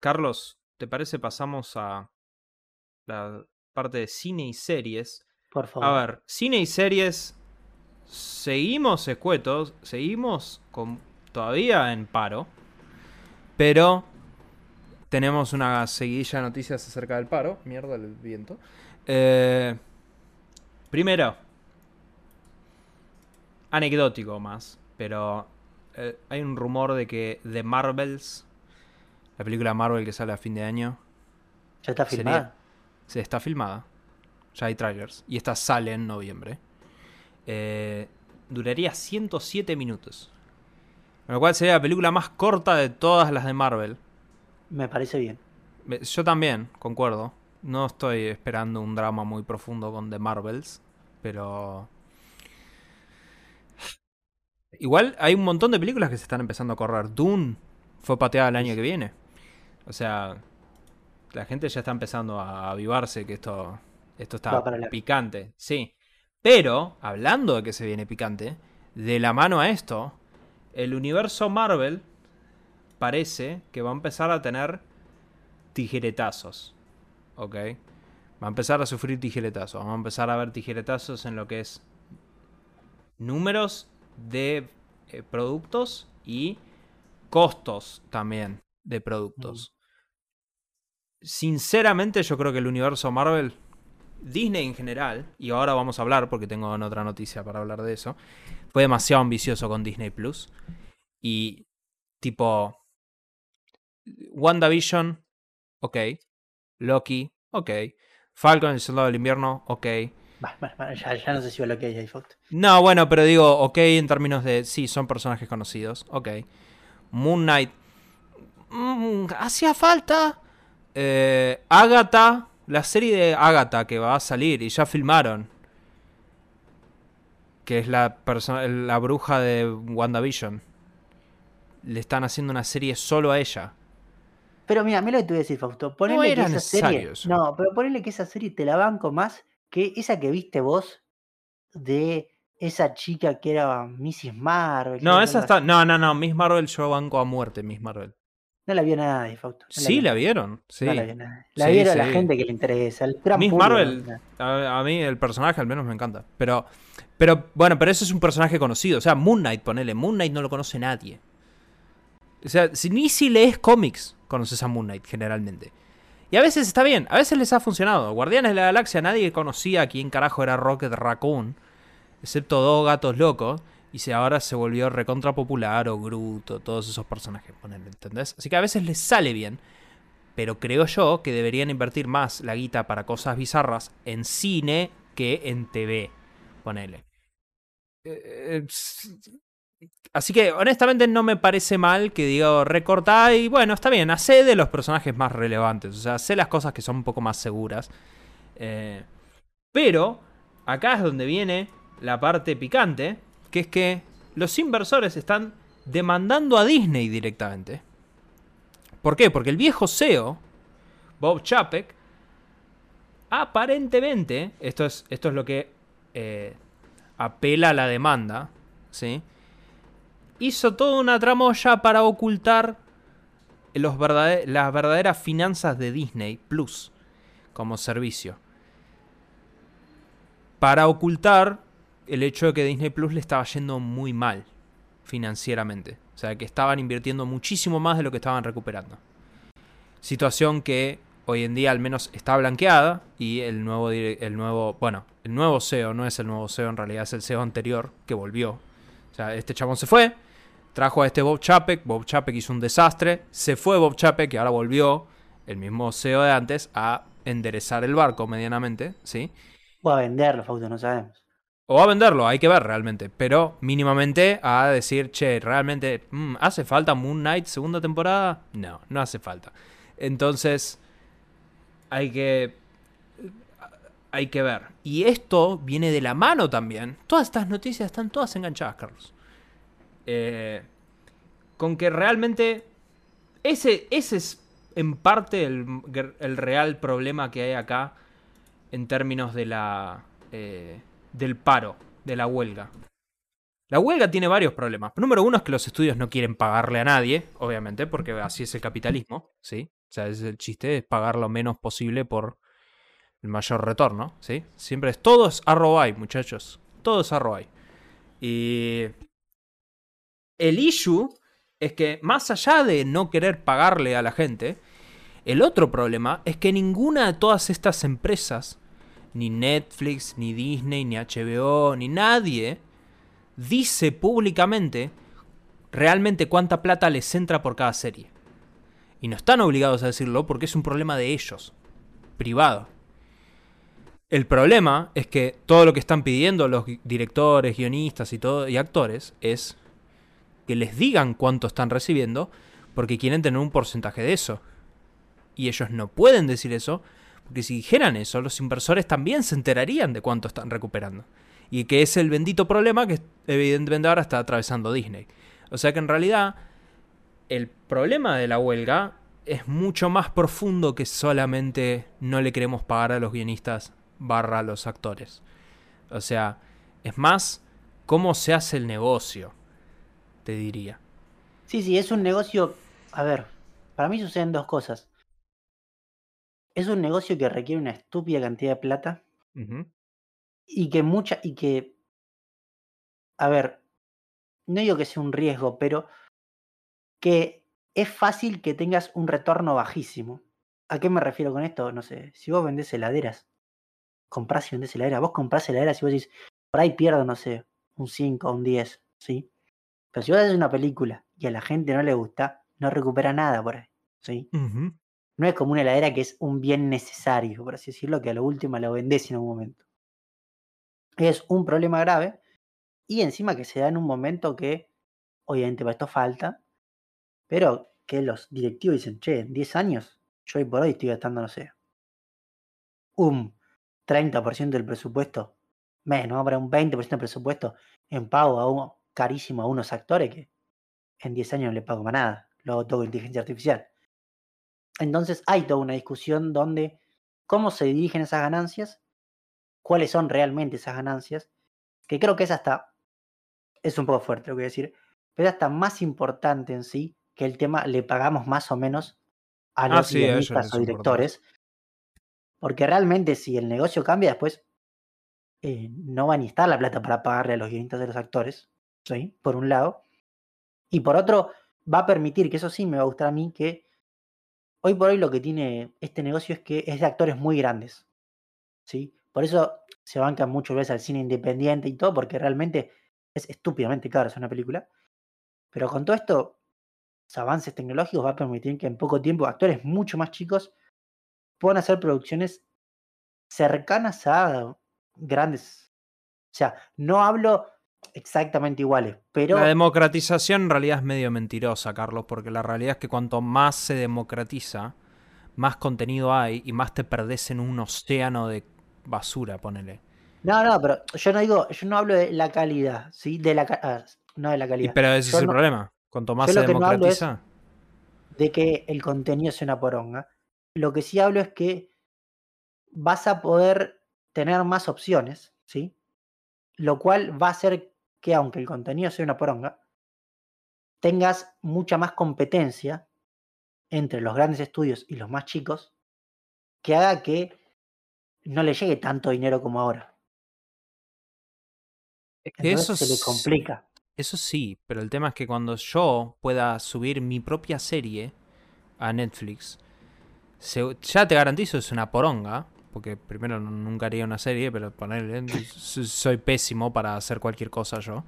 Carlos, ¿te parece pasamos a la parte de cine y series? Por favor. A ver, cine y series, seguimos escuetos, seguimos con todavía en paro. Pero tenemos una seguidilla de noticias acerca del paro. Mierda el viento. Eh, primero, anecdótico más, pero eh, hay un rumor de que The Marvels, la película Marvel que sale a fin de año, ya está filmada. se está filmada. Ya hay trailers. Y esta sale en noviembre. Eh, duraría 107 minutos. Con lo cual sería la película más corta de todas las de Marvel. Me parece bien. Yo también, concuerdo. No estoy esperando un drama muy profundo con The Marvels, pero... Igual hay un montón de películas que se están empezando a correr. Dune fue pateada el año que viene. O sea, la gente ya está empezando a avivarse que esto, esto está picante. Sí. Pero, hablando de que se viene picante, de la mano a esto, el universo Marvel parece que va a empezar a tener tijeretazos. ¿Ok? Va a empezar a sufrir tijeretazos. Vamos a empezar a ver tijeretazos en lo que es números de eh, productos y costos también de productos. Mm. Sinceramente yo creo que el universo Marvel, Disney en general, y ahora vamos a hablar porque tengo otra noticia para hablar de eso, fue demasiado ambicioso con Disney Plus. Y tipo. WandaVision, ok. Loki, ok. Falcon, el soldado del invierno, ok. ya, no sé si va lo que hay No, bueno, pero digo, ok en términos de. Sí, son personajes conocidos, ok. Moon Knight. Mm, Hacía falta. Eh, Agatha. La serie de Agatha que va a salir y ya filmaron que es la, la bruja de WandaVision. Le están haciendo una serie solo a ella. Pero mira, mira lo que te voy a decir, Fausto. Ponele que esa serie. No, pero ponele que esa serie te la banco más que esa que viste vos de esa chica que era Mrs. Marvel. No, esa está. No, no, no. Miss Marvel yo banco a muerte, Miss Marvel. No la vio nadie, Fausto. no Sí, vio la vieron. Sí. No la vio nadie. La Sí, vieron la sí. gente que le interesa. El gran Miss público, Marvel, ¿no? a, a mí el personaje al menos me encanta. Pero, pero, bueno, pero ese es un personaje conocido. O sea, Moon Knight, ponele. Moon Knight no lo conoce nadie. O sea, si, ni si lees cómics conoces a Moon Knight generalmente. Y a veces está bien, a veces les ha funcionado. Guardianes de la Galaxia nadie conocía quién carajo era Rocket Raccoon, excepto dos gatos locos. Y si ahora se volvió recontra popular o Groot o todos esos personajes, ponele, ¿entendés? Así que a veces les sale bien. Pero creo yo que deberían invertir más la guita para cosas bizarras en cine que en TV. Ponele. Eh, eh, Así que honestamente no me parece mal que diga recortar y bueno, está bien, hace de los personajes más relevantes. O sea, hace las cosas que son un poco más seguras. Eh, pero acá es donde viene la parte picante, que es que los inversores están demandando a Disney directamente. ¿Por qué? Porque el viejo CEO, Bob Chapek, aparentemente, esto es, esto es lo que eh, apela a la demanda, ¿sí? Hizo toda una tramoya para ocultar los las verdaderas finanzas de Disney Plus como servicio. Para ocultar el hecho de que Disney Plus le estaba yendo muy mal financieramente. O sea, que estaban invirtiendo muchísimo más de lo que estaban recuperando. Situación que hoy en día al menos está blanqueada y el nuevo, el nuevo, bueno, el nuevo CEO no es el nuevo CEO, en realidad es el CEO anterior que volvió. O sea, este chabón se fue, trajo a este Bob Chapek, Bob Chapek hizo un desastre, se fue Bob Chapek y ahora volvió el mismo CEO de antes a enderezar el barco medianamente, ¿sí? O a venderlo, Fausto, no sabemos. O a venderlo, hay que ver realmente. Pero mínimamente a decir, che, realmente, mm, ¿hace falta Moon Knight segunda temporada? No, no hace falta. Entonces, hay que. Hay que ver. Y esto viene de la mano también. Todas estas noticias están todas enganchadas, Carlos. Eh, con que realmente. Ese, ese es en parte el, el real problema que hay acá en términos de la. eh, del paro, de la huelga. La huelga tiene varios problemas. Número uno es que los estudios no quieren pagarle a nadie, obviamente, porque así es el capitalismo, ¿sí? O sea, es el chiste, es pagar lo menos posible por el mayor retorno, ¿sí? Siempre es todo es ROI, muchachos. Todo es ROI. Y el issue es que más allá de no querer pagarle a la gente, el otro problema es que ninguna de todas estas empresas, ni Netflix, ni Disney, ni HBO, ni nadie, dice públicamente realmente cuánta plata les entra por cada serie. Y no están obligados a decirlo porque es un problema de ellos, privado. El problema es que todo lo que están pidiendo los directores, guionistas y, todo, y actores es que les digan cuánto están recibiendo porque quieren tener un porcentaje de eso. Y ellos no pueden decir eso porque si dijeran eso, los inversores también se enterarían de cuánto están recuperando. Y que es el bendito problema que evidentemente ahora está atravesando Disney. O sea que en realidad el problema de la huelga es mucho más profundo que solamente no le queremos pagar a los guionistas barra a los actores. O sea, es más cómo se hace el negocio, te diría. Sí, sí, es un negocio. A ver, para mí suceden dos cosas. Es un negocio que requiere una estúpida cantidad de plata y que mucha. y que. A ver, no digo que sea un riesgo, pero que es fácil que tengas un retorno bajísimo. ¿A qué me refiero con esto? No sé, si vos vendés heladeras, comprás y vendés heladeras, vos comprás heladeras y vos decís, por ahí pierdo, no sé, un 5 o un 10, ¿sí? Pero si vos haces una película y a la gente no le gusta, no recupera nada por ahí, ¿sí? No es como una heladera que es un bien necesario, por así decirlo, que a lo último lo vendés en un momento. Es un problema grave y encima que se da en un momento que, obviamente para esto falta, pero que los directivos dicen, che, en 10 años, yo hoy por hoy estoy gastando, no sé, un 30% del presupuesto, menos, para un 20% del presupuesto en pago a uno carísimo a unos actores que en 10 años no le pago más nada, lo hago todo inteligencia artificial. Entonces hay toda una discusión donde cómo se dirigen esas ganancias, cuáles son realmente esas ganancias que creo que es hasta, es un poco fuerte lo que voy a decir, pero es hasta más importante en sí que el tema le pagamos más o menos a Ah, los sí, guionistas o directores, porque realmente si el negocio cambia después, eh, no va ni a estar la plata para pagarle a los guionistas de los actores, ¿sí? Por un lado. Y por otro, va a permitir, que eso sí me va a gustar a mí, que hoy por hoy lo que tiene este negocio es que es de actores muy grandes, ¿sí? Por eso se bancan muchas veces al cine independiente y todo, porque realmente es estúpidamente caro hacer una película. Pero con todo esto, los avances tecnológicos va a permitir que en poco tiempo actores mucho más chicos puedan hacer producciones cercanas a grandes. O sea, no hablo exactamente iguales, pero La democratización en realidad es medio mentirosa, Carlos, porque la realidad es que cuanto más se democratiza, más contenido hay y más te perdés en un océano de basura, ponele. no, no, pero yo no digo, yo no hablo de la calidad, ¿sí? De la no de la Y, calidad, pero ese Yo es el no- problema. Cuanto más se no democratiza. de que el contenido sea una poronga. Lo que sí hablo es que vas a poder tener más opciones, ¿sí? Lo cual va a hacer que aunque el contenido sea una poronga, tengas mucha más competencia entre los grandes estudios y los más chicos, que haga que no le llegue tanto dinero como ahora. Es que Entonces eso se le complica. Eso sí, pero el tema es que cuando yo pueda subir mi propia serie a Netflix, se- ya te garantizo es una poronga, porque primero nunca haría una serie, pero ponerle, so- soy pésimo para hacer cualquier cosa yo.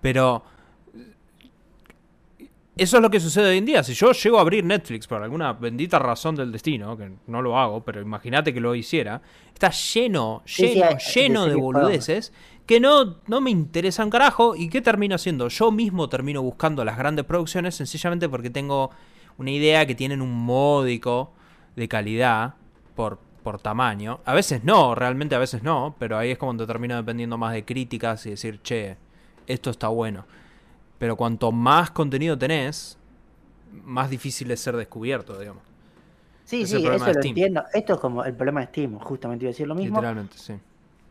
Pero eso es lo que sucede hoy en día. Si yo llego a abrir Netflix por alguna bendita razón del destino, que no lo hago, pero imagínate que lo hiciera, está lleno, Sí, sí, lleno, lleno de boludeces que no, no me interesa un carajo. ¿Y qué termino haciendo? Yo mismo termino buscando las grandes producciones sencillamente porque tengo una idea que tienen un módico de calidad por, por tamaño. A veces no, realmente a veces no, pero ahí es cuando termino dependiendo más de críticas y decir, che, esto está bueno. Pero cuanto más contenido tenés, más difícil es ser descubierto, digamos. Sí, es sí, eso de lo entiendo. Esto es como el problema de Steam, justamente iba a decir lo mismo. Literalmente, sí.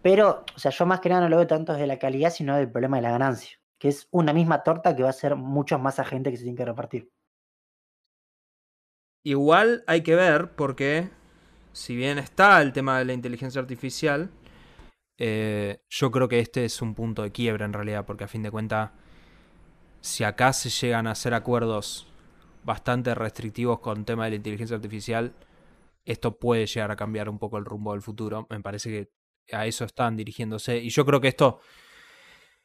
Pero, o sea, yo más que nada no lo veo tanto desde la calidad, sino del problema de la ganancia, que es una misma torta que va a ser muchos más agentes que se tienen que repartir. Igual hay que ver porque, si bien está el tema de la inteligencia artificial, eh, yo creo que este es un punto de quiebra en realidad, porque a fin de cuentas, si acá se llegan a hacer acuerdos bastante restrictivos con el tema de la inteligencia artificial, esto puede llegar a cambiar un poco el rumbo del futuro. Me parece que a eso están dirigiéndose. Y yo creo que esto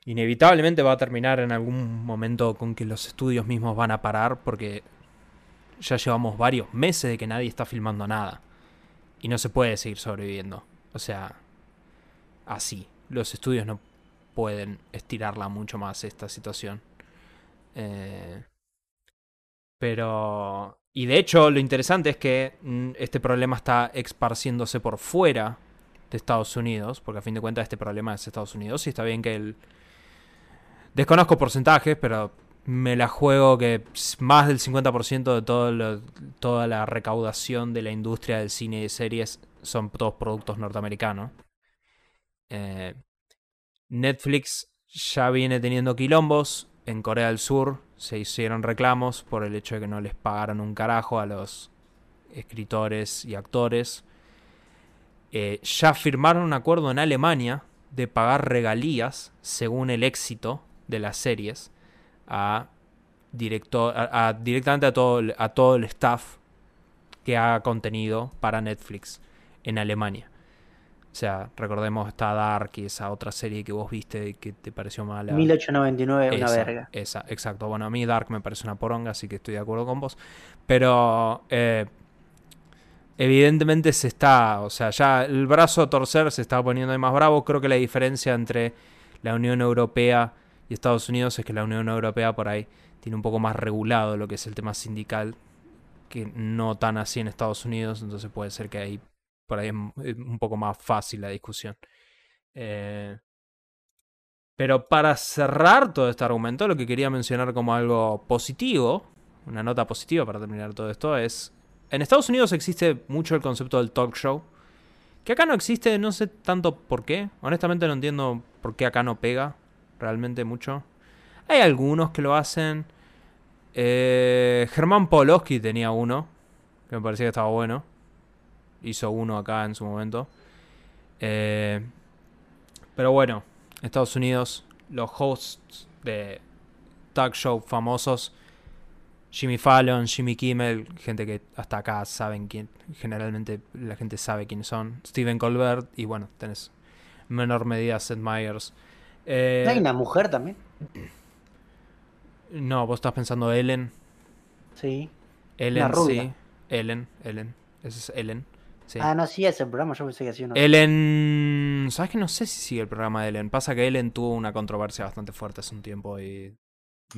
inevitablemente va a terminar en algún momento con que los estudios mismos van a parar porque ya llevamos varios meses de que nadie está filmando nada. Y no se puede seguir sobreviviendo. O sea, así. Los estudios no pueden estirarla mucho más esta situación. Eh, pero... Y de hecho, lo interesante es que mm, este problema está esparciéndose por fuera de Estados Unidos, porque a fin de cuentas este problema es Estados Unidos, y está bien que el... Desconozco porcentajes, pero me la juego que más del 50% de toda la recaudación de la industria del cine y de series son todos productos norteamericanos. Eh, Netflix ya viene teniendo quilombos. En Corea del Sur se hicieron reclamos por el hecho de que no les pagaron un carajo a los escritores y actores. Eh, ya firmaron un acuerdo en Alemania de pagar regalías según el éxito de las series a, director, a, a- directamente a todo, el- a todo el staff que haga contenido para Netflix en Alemania. O sea, recordemos está Dark y esa otra serie que vos viste que te pareció mala. 1899, una Esa, verga. Esa, exacto. Bueno, a mí Dark me parece una poronga, así que estoy de acuerdo con vos. Pero eh, evidentemente se está, o sea, ya el brazo a torcer se está poniendo ahí más bravo. Creo que la diferencia entre la Unión Europea y Estados Unidos es que la Unión Europea por ahí tiene un poco más regulado lo que es el tema sindical, que no tan así en Estados Unidos, entonces puede ser que ahí por ahí es un poco más fácil la discusión. Eh, pero para cerrar todo este argumento, lo que quería mencionar como algo positivo, una nota positiva para terminar todo esto, es, en Estados Unidos existe mucho el concepto del talk show, Que acá no existe, no sé tanto por qué. Honestamente no entiendo por qué acá no pega realmente mucho. Hay algunos que lo hacen. Eh, Germán Poloski tenía uno, que me parecía que estaba bueno. Hizo uno acá en su momento. Eh, pero bueno, Estados Unidos, los hosts de talk show famosos, Jimmy Fallon, Jimmy Kimmel, gente que hasta acá saben quién, generalmente la gente sabe quiénes son, Steven Colbert y bueno, tenés en menor medida Seth Meyers. Eh, ¿No hay una mujer también? no, vos estás pensando Ellen. Sí. Ellen, rubia. sí. Ellen, Ellen. Ese es Ellen. Sí. Ah, no, sí, ese programa yo pensé que hacía uno. Ellen. ¿Sabes que no sé si sigue el programa de Ellen? Pasa que Ellen tuvo una controversia bastante fuerte hace un tiempo y.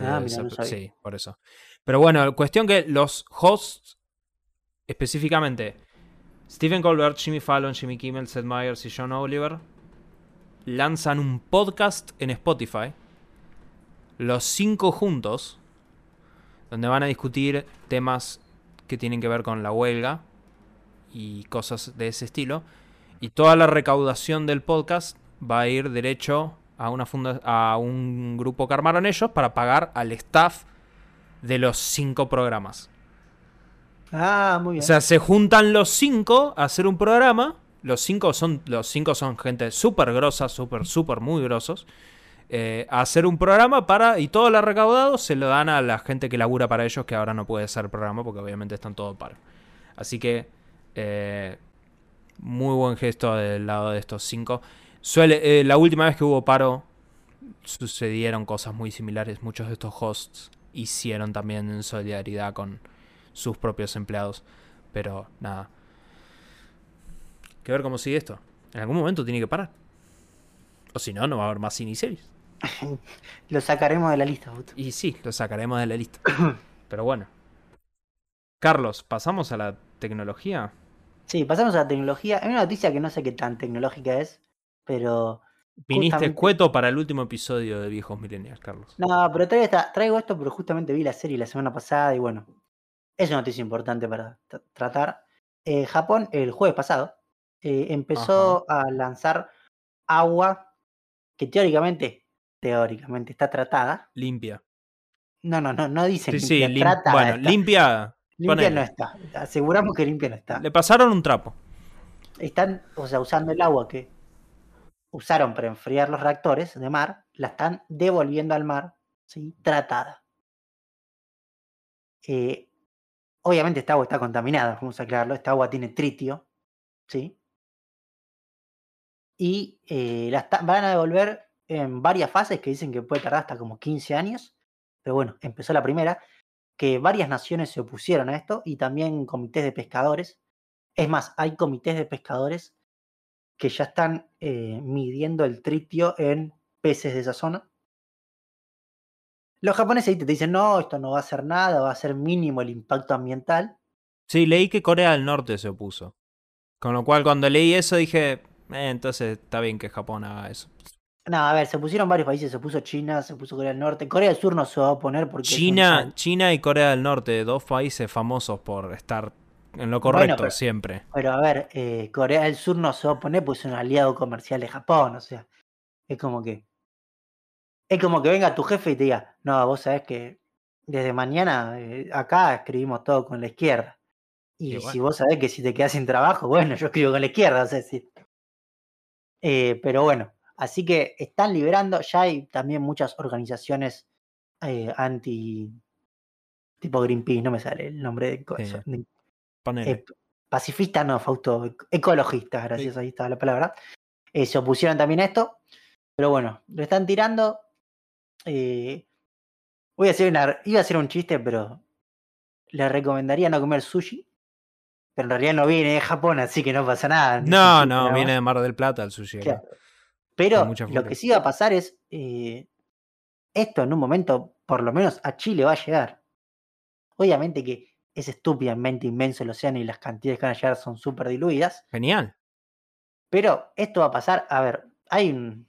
Ah, mira, no sabía. Sí, por eso. Pero bueno, cuestión que los hosts, específicamente Stephen Colbert, Jimmy Fallon, Jimmy Kimmel, Seth Meyers y John Oliver, lanzan un podcast en Spotify, los cinco juntos, donde van a discutir temas que tienen que ver con la huelga y cosas de ese estilo. Y toda la recaudación del podcast va a ir derecho a, una funda a un grupo que armaron ellos para pagar al staff de los cinco programas. Ah, muy O bien. sea, se juntan los cinco a hacer un programa. Los cinco son, los cinco son gente súper grosa, súper, súper, muy grosos. eh, hacer un programa para. Y todo lo recaudado se lo dan a la gente que labura para ellos, que ahora no puede hacer programa porque obviamente están todo paro. Así que. eh, muy buen gesto del lado de estos cinco. Suele, eh, la última vez que hubo paro sucedieron cosas muy similares. Muchos de estos hosts hicieron también en solidaridad con sus propios empleados. Pero nada. Que ver cómo sigue esto. En algún momento tiene que parar. O si no, no va a haber más miniseries. Lo sacaremos de la lista, Buto. Y sí, lo sacaremos de la lista. Pero bueno. Carlos, pasamos a la tecnología. Sí, pasamos a la tecnología. Hay una noticia que no sé qué tan tecnológica es, pero. Viniste Justamente- escueto para el último episodio de Viejos Millennials, Carlos. No, pero traigo, esta- traigo esto porque justamente vi la serie la semana pasada y bueno, es una noticia importante para tra- tratar. Eh, Japón, el jueves pasado, eh, empezó a lanzar agua que teóricamente, teóricamente está tratada. Limpia. No, no, no, no dicen Sí, sí, limpia, lim- tratada bueno, está. limpia. Limpia ponele. no está. Aseguramos que limpia no está. Le pasaron un trapo. Están, o sea, usando el agua que usaron para enfriar los reactores de mar, la están devolviendo al mar, ¿sí? Tratada. Eh, obviamente esta agua está contaminada, vamos a aclararlo. Esta agua tiene tritio, ¿sí? Y eh, la está- van a devolver en varias fases que dicen que puede tardar hasta como 15 años. Pero bueno, empezó la primera, que varias naciones se opusieron a esto y también comités de pescadores. Es más, hay comités de pescadores que ya están eh, midiendo el tritio en peces de esa zona. Los japoneses ahí te dicen, no, esto no va a hacer nada, va a ser mínimo el impacto ambiental. Sí, leí que Corea del Norte se opuso. Con lo cual, cuando leí eso, dije, "Eh, entonces está bien que Japón haga eso. No, a ver, se pusieron varios países, se puso China, se puso Corea del Norte. Corea del Sur no se va a oponer porque... China, China y Corea del Norte, dos países famosos por estar en lo Bueno, correcto pero- siempre. Pero a ver, eh, Corea del Sur no se va a oponer porque es un aliado comercial de Japón, o sea, es como que... Es como que venga tu jefe y te diga, no, vos sabés que desde mañana eh, acá escribimos todo con la izquierda. Y Y si vos sabés que si te quedás sin trabajo, bueno, yo escribo con la izquierda, o sea, sí. Eh, pero bueno, así que están liberando, ya hay también muchas organizaciones eh, anti... Tipo Greenpeace, no me sale el nombre de... Sí. eso, de- eh, pacifista, no, Fausto, ec- ecologistas, gracias, ahí está la palabra. Eh, se opusieron también a esto, pero bueno, lo están tirando. eh, voy a hacer una, iba a hacer un chiste, pero le recomendaría no comer sushi, pero en realidad no viene de Japón, así que no pasa nada. no, no, viene de Mar del Plata el sushi. Claro. Pero lo que sí va a pasar es, eh, esto en un momento, por lo menos a Chile va a llegar. Obviamente que es estúpidamente inmenso el océano y las cantidades que van a llegar son súper diluidas, Genial. pero esto va a pasar, a ver, hay un,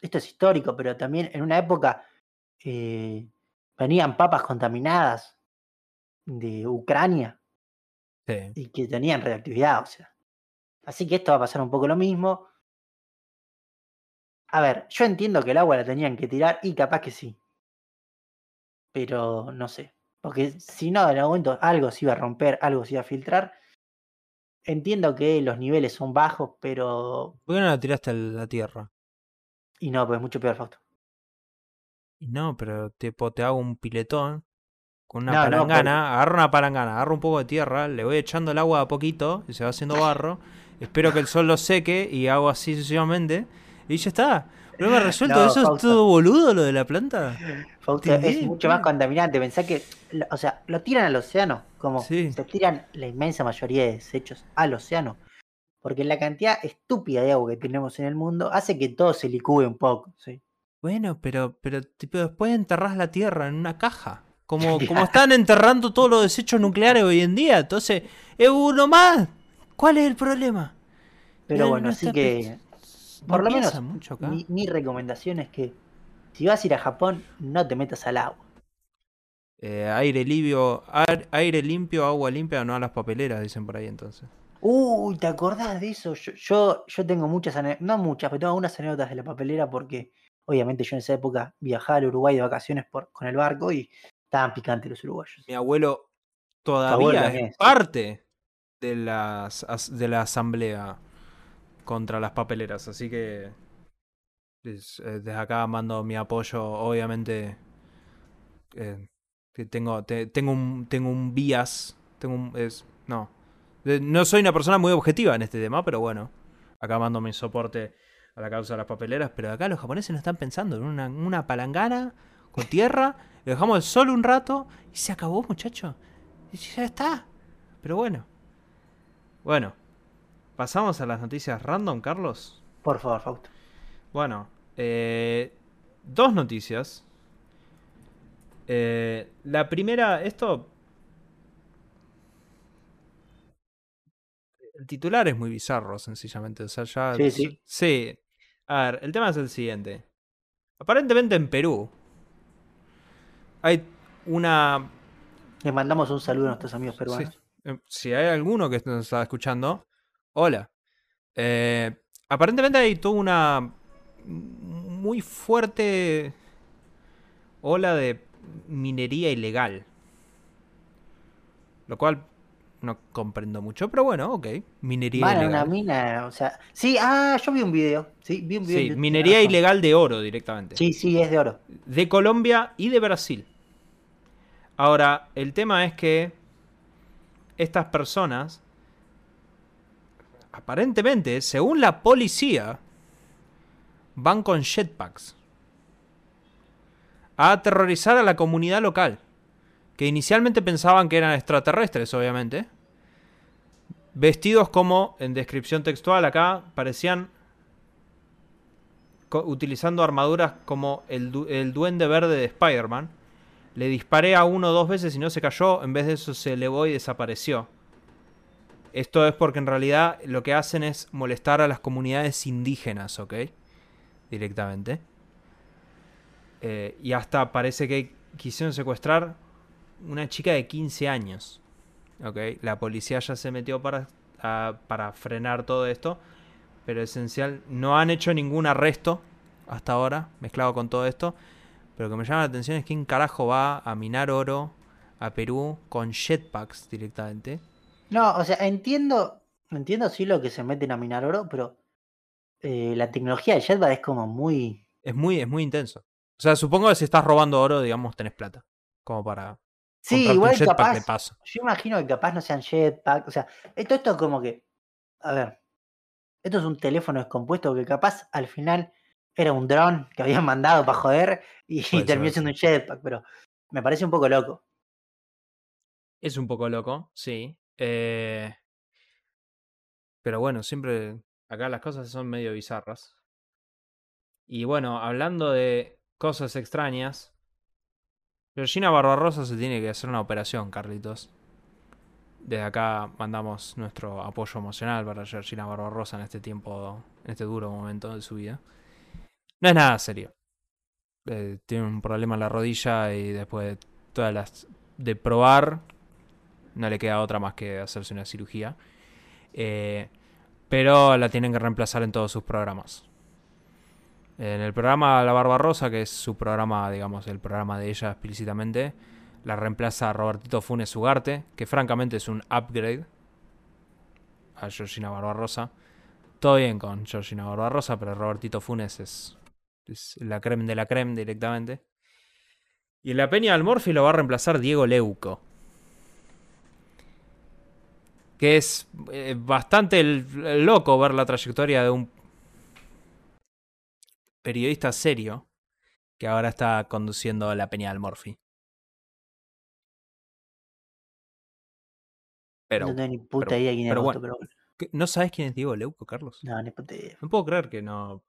esto es histórico, pero también en una época eh, venían papas contaminadas de Ucrania Sí. y que tenían radioactividad, o sea. Así que esto va a pasar un poco lo mismo. A ver, yo entiendo que el agua la tenían que tirar y capaz que sí. Pero no sé. Porque si no, en algún momento algo se iba a romper, algo se iba a filtrar. Entiendo que los niveles son bajos, pero. ¿Por qué no la tiraste a la tierra? Y no, pues es mucho peor, Fausto. Y no, pero tipo, te hago un piletón con una No, no, palangana, agarro una palangana, agarro un poco de tierra, le voy echando el agua a poquito y se va haciendo barro. espero que el sol lo seque y hago así sucesivamente. Y ya está. Problema resuelto. No, ¿Eso es todo boludo lo de la planta? Fausto, es Bien, mucho más contaminante. Pensá que, o sea, lo tiran al océano, como Sí. se tiran la inmensa mayoría de desechos al océano. Porque la cantidad estúpida de agua que tenemos en el mundo hace que todo se licúe un poco. ¿sí? Bueno, pero, pero tipo, después enterrás la tierra en una caja. Como, como están enterrando todos los desechos nucleares hoy en día. Entonces, es uno más. ¿Cuál es el problema? Pero No- bueno, no así que, por no lo menos, piensan mucho acá. mi, mi recomendación es que si vas a ir a Japón, no te metas al agua. Eh, aire limpio, air- aire limpio, agua limpia, no a las papeleras, dicen por ahí entonces. Uy, ¿te acordás de eso? Yo, yo, yo tengo muchas, ane- no muchas, pero tengo algunas anécdotas de la papelera porque obviamente yo en esa época viajaba al Uruguay de vacaciones por, con el barco y estaban picantes los uruguayos. Mi abuelo todavía abuelo es parte de, las, as- de la asamblea contra las papeleras, así que eh, desde acá mando mi apoyo, obviamente eh, que tengo, te- tengo un tengo un bias, tengo un, es, no, no soy una persona muy objetiva en este tema, pero bueno, acá mando mi soporte a la causa de las papeleras, pero acá los japoneses no están pensando en una, una palangana con tierra, le dejamos el sol un rato y se acabó, muchacho. Y ya está. Pero bueno. Bueno. Pasamos a las noticias random, Carlos. Por favor, Fausto. Bueno, eh, dos noticias. Eh, la primera, esto... El titular es muy bizarro, sencillamente. O sea, ya... Sí, sí. Sí. A ver, el tema es el siguiente. Aparentemente en Perú hay una... Les mandamos un saludo a nuestros amigos peruanos. Sí. Eh, Si hay alguno que nos está escuchando, hola. Eh, aparentemente hay toda una muy fuerte ola de minería ilegal. Lo cual no comprendo mucho, pero bueno, ok. Minería a ilegal. una mina, o sea, sí, ah, yo vi un video, sí, vi un video. Sí, minería ilegal de oro directamente. Sí, sí, es de oro. de Colombia y de Brasil. Ahora, el tema es que estas personas, aparentemente, según la policía, van con jetpacks a aterrorizar a la comunidad local, que inicialmente pensaban que eran extraterrestres, obviamente, vestidos como, en descripción textual acá, parecían utilizando armaduras como el duende verde de Spider-Man. Le disparé a uno dos veces y no se cayó, en vez de eso se elevó y desapareció. Esto es porque en realidad lo que hacen es molestar a las comunidades indígenas, ¿ok? Directamente. Eh, y hasta parece que quisieron secuestrar una chica de 15 años. ¿Ok? La policía ya se metió para, para frenar todo esto. Pero esencial, no han hecho ningún arresto hasta ahora, mezclado con todo esto. Pero lo que me llama la atención es quién carajo va a minar oro a Perú con jetpacks directamente. No, o sea, entiendo, entiendo sí lo que se meten a minar oro, pero eh, la tecnología de Jetpack es como muy... Es muy, es muy intenso. O sea, supongo que si estás robando oro, digamos, tenés plata. Como para Sí, igual un capaz, de paso. yo imagino que capaz no sean jetpack, o sea, esto, esto es como que, a ver, esto es un teléfono descompuesto que capaz al final era un dron que habían mandado para joder y terminó siendo un jetpack, pero me parece un poco loco. Es un poco loco, sí. Eh, Pero bueno, siempre acá las cosas son medio bizarras. Y bueno, hablando de cosas extrañas, Georgina Barbarosa se tiene que hacer una operación, Carlitos. Desde acá mandamos nuestro apoyo emocional para Georgina Barbarosa en este tiempo, en este duro momento de su vida. No es nada serio. Eh, tiene un problema en la rodilla y después de todas las de probar, no le queda otra más que hacerse una cirugía. Eh, pero la tienen que reemplazar en todos sus programas. En el programa La Barbarrosa, que es su programa, digamos, el programa de ella explícitamente, la reemplaza Robertito Funes Ugarte, que francamente es un upgrade a Georgina Barbarosa. Todo bien con Georgina Barbarosa, pero Robertito Funes es, es la creme de la creme directamente. Y en la Peña del Morphy lo va a reemplazar Diego Leuco. Que es eh, bastante el- loco ver la trayectoria de un periodista serio que ahora está conduciendo la Peña del Morphy. Pero, no tengo ni puta pero- idea quién es pero Boto, bueno. pero bueno. ¿qué- ¿no sabes quién es Diego Leuco, Carlos? No, ni puta idea. No puedo creer que no.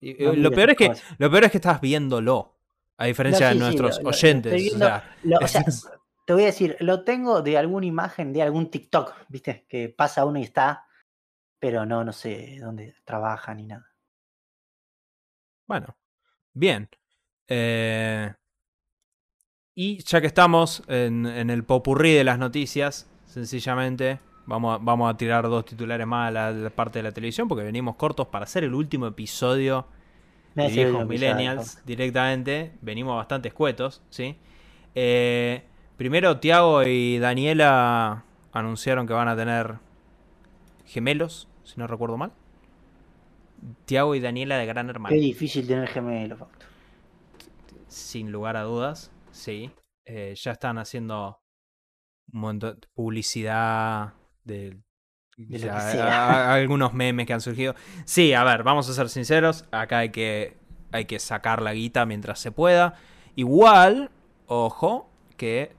Y- No lo, peor es que, cosas. lo peor es que estás viéndolo. A diferencia No, sí, de sí, nuestros lo- lo- lo oyentes. o sea, Lo- o sea, es- te voy a decir, lo tengo de alguna imagen de algún TikTok, ¿viste? Que pasa uno y está, pero no, no sé dónde trabaja ni nada. Bueno, bien. Eh, y ya que estamos en, en el popurrí de las noticias, sencillamente vamos a, vamos a tirar dos titulares más a la, la parte de la televisión porque venimos cortos para hacer el último episodio de viejos millennials directamente. Venimos bastante escuetos, ¿sí? Eh, primero, Tiago y Daniela anunciaron que van a tener gemelos, si no recuerdo mal. Tiago y Daniela de Gran Hermano. Qué difícil tener gemelos. Sin lugar a dudas, sí. Eh, ya están haciendo un montón de publicidad de, De lo ya, que sea. a- a- algunos memes que han surgido. Sí, a ver, vamos a ser sinceros. Acá hay que, hay que sacar la guita mientras se pueda. Igual, ojo, que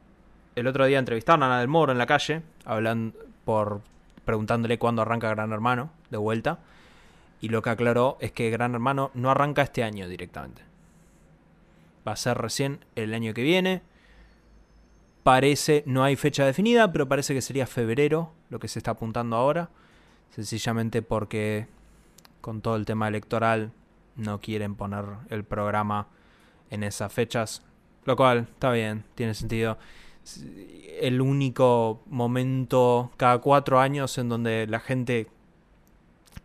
el otro día entrevistaron a Ana del Moro en la calle, hablando por preguntándole cuándo arranca Gran Hermano de vuelta. Y lo que aclaró es que Gran Hermano no arranca este año directamente. Va a ser recién el año que viene. Parece, no hay fecha definida, pero parece que sería febrero lo que se está apuntando ahora. Sencillamente porque con todo el tema electoral no quieren poner el programa en esas fechas. Lo cual está bien, tiene sentido. El único momento cada cuatro años en donde la gente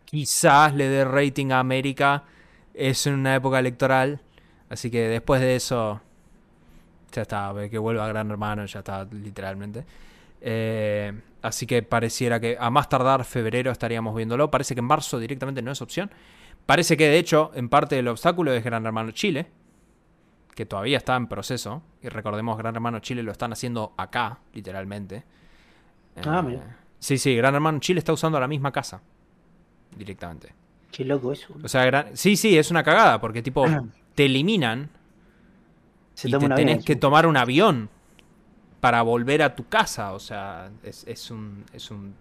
quizás le dé rating a América es en una época electoral. Así que después de eso, ya está, que vuelva Gran Hermano, ya está, literalmente. Eh, así que pareciera que a más tardar febrero estaríamos viéndolo. Parece que en marzo directamente no es opción. Parece que de hecho, en parte del obstáculo es Gran Hermano Chile, que todavía está en proceso. Y recordemos, Gran Hermano Chile lo están haciendo acá, literalmente. Ah, Eh, mira. Sí, sí, Gran Hermano Chile está usando la misma casa, directamente. Qué loco eso. O sea, gran- sí, sí, es una cagada, porque tipo, te eliminan Se y te avión tenés que tomar un avión para volver a tu casa. O sea, es, es un, es un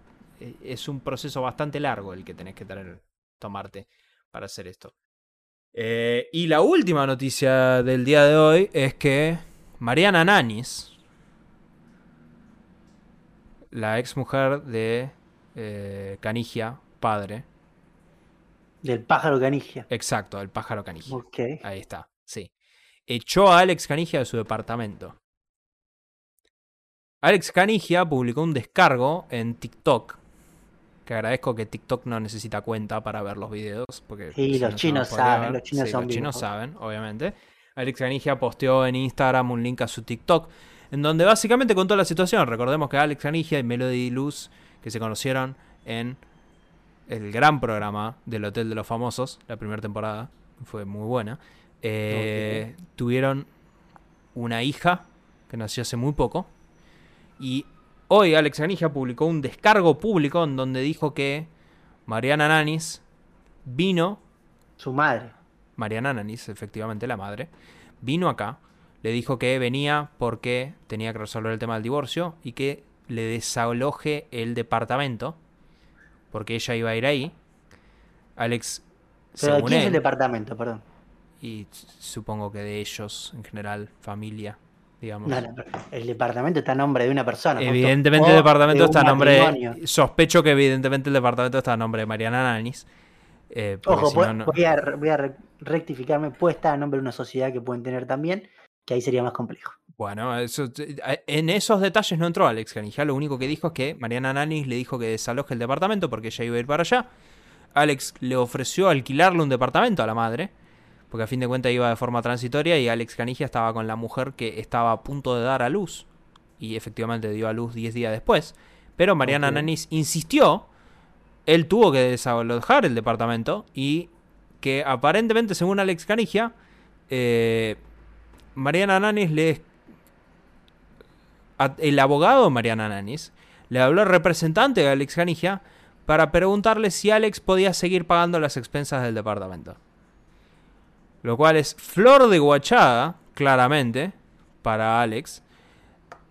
es un proceso bastante largo el que tenés que tener, tomarte para hacer esto. Eh, y la última noticia del día de hoy es que Mariana Nanis, la ex mujer de eh, Canigia, padre, Del pájaro canigia. exacto, el pájaro Canigia. Ahí está, sí. Echó a Alex Canigia de su departamento. Alex Canigia publicó un descargo en TikTok. Que agradezco que TikTok no necesita cuenta para ver los videos. Porque Sí, los chinos saben, los chinos Sí, son los chinos saben, obviamente. Alex Canigia posteó en Instagram un link a su TikTok. En donde básicamente contó la situación. Recordemos que Alex Canigia y Melody Luz, que se conocieron en el gran programa del Hotel de los Famosos, la primera temporada, fue muy buena. Eh, Tuvieron una hija que nació hace muy poco. Y hoy Alex Canigia publicó un descargo público en donde dijo que Mariana Nanis vino, Su madre. Mariana Nanis, efectivamente la madre, vino acá, le dijo que venía porque tenía que resolver el tema del divorcio y que le desaloje el departamento porque ella iba a ir ahí. Alex, Pero ¿de según quién es el departamento? Perdón. Y supongo que de ellos en general, familia, digamos. No, el departamento está a nombre de una persona. Evidentemente el departamento de está a nombre. matrimonio. Sospecho que evidentemente el departamento está a nombre de Mariana Nanis. eh, Ojo, si voy, no, no- voy a, voy rectificarme. Puede estar a nombre de una sociedad que pueden tener también, que ahí sería más complejo. Bueno, eso- en esos detalles no entró Alex Canigia. Lo único que dijo es que Mariana Nanis le dijo que desaloje el departamento porque ella iba a ir para allá. Alex le ofreció alquilarle un departamento a la madre, porque a fin de cuentas iba de forma transitoria y Alex Canigia estaba con la mujer que estaba a punto de dar a luz, y efectivamente dio a luz 10 días después. Pero Mariana Ok. Nanis insistió, él tuvo que desalojar el departamento y que aparentemente, según Alex Canigia, eh, Mariana Nanis le... a- El abogado Mariana Nanis le habló al representante de Alex Canigia para preguntarle si Alex podía seguir pagando las expensas del departamento. Lo cual es flor de guachada, claramente, para Alex.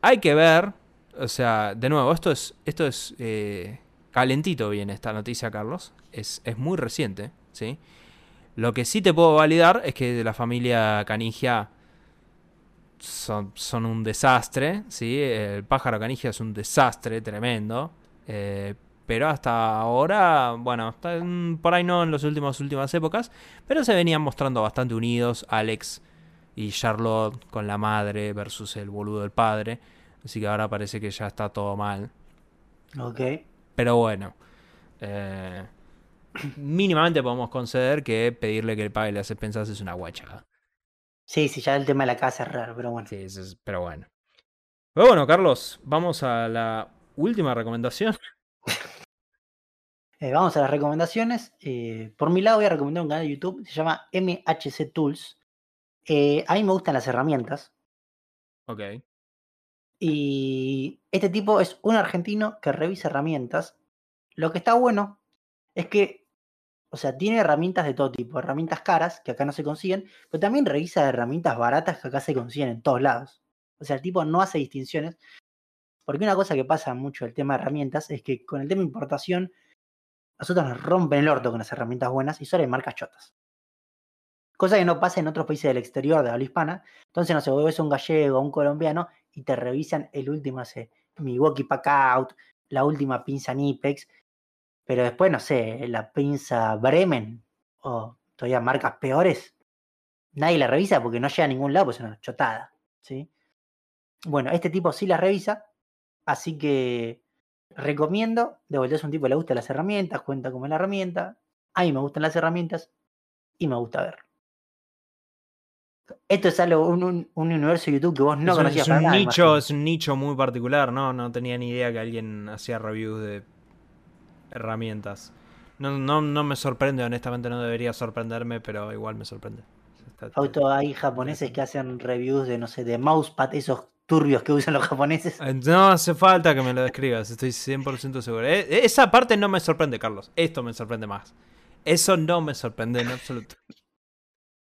Hay que ver, o sea, de nuevo, esto es, esto es eh, calentito viene esta noticia, Carlos. Es, es muy reciente, ¿sí? Lo que sí te puedo validar es que de la familia Canigia son, son un desastre, ¿sí? El pájaro Canigia es un desastre tremendo. eh, pero hasta ahora, bueno, por ahí no en las últimas, últimas épocas, pero se venían mostrando bastante unidos Alex y Charlotte con la madre versus el boludo del padre. Así que ahora parece que ya está todo mal. Ok. Pero bueno, eh, mínimamente podemos conceder que pedirle que le pague las expensas es una guachada. Sí, sí, ya el tema de la casa es raro, pero bueno. Sí, es- pero bueno. Pero bueno, Carlos, vamos a la última recomendación. Eh, vamos a las recomendaciones. Eh, por mi lado voy a recomendar un canal de YouTube, se llama MHC Tools. Eh, a mí me gustan las herramientas. Ok. Y este tipo es un argentino que revisa herramientas. Lo que está bueno es que, o sea, tiene herramientas de todo tipo, herramientas caras que acá no se consiguen, pero también revisa herramientas baratas que acá se consiguen en todos lados. O sea, el tipo no hace distinciones. Porque una cosa que pasa mucho el tema de herramientas es que con el tema de importación, nosotros nos rompen el orto con las herramientas buenas y solo hay marcas chotas. Cosa que no pasa en otros países del exterior de habla hispana. Entonces, no sé, vos ves a un gallego o un colombiano y te revisan el último, no sé, Milwaukee Pack Out, la última pinza Nipex, pero después, no sé, la pinza Bremen o todavía marcas peores, nadie la revisa porque no llega a ningún lado, pues es una chotada, ¿sí? Bueno, este tipo sí la revisa, así que recomiendo, de vuelta es un tipo que le gustan las herramientas, cuenta como la herramienta, a mí me gustan las herramientas y me gusta ver. Esto es algo, un, un- un universo de YouTube que vos no es un, conocías es para un nada, nicho, imagino. es un nicho muy particular, ¿no? No tenía ni idea que alguien hacía reviews de herramientas. No, no, no me sorprende, honestamente no debería sorprenderme, pero igual me sorprende. Auto hay japoneses que hacen reviews de, no sé, de mousepad, esos turbios que usan los japoneses. Eh, No hace falta que me lo describas, estoy 100% seguro. Eh, Esa parte no me sorprende, Carlos. Esto me sorprende más. Eso no me sorprende en absoluto.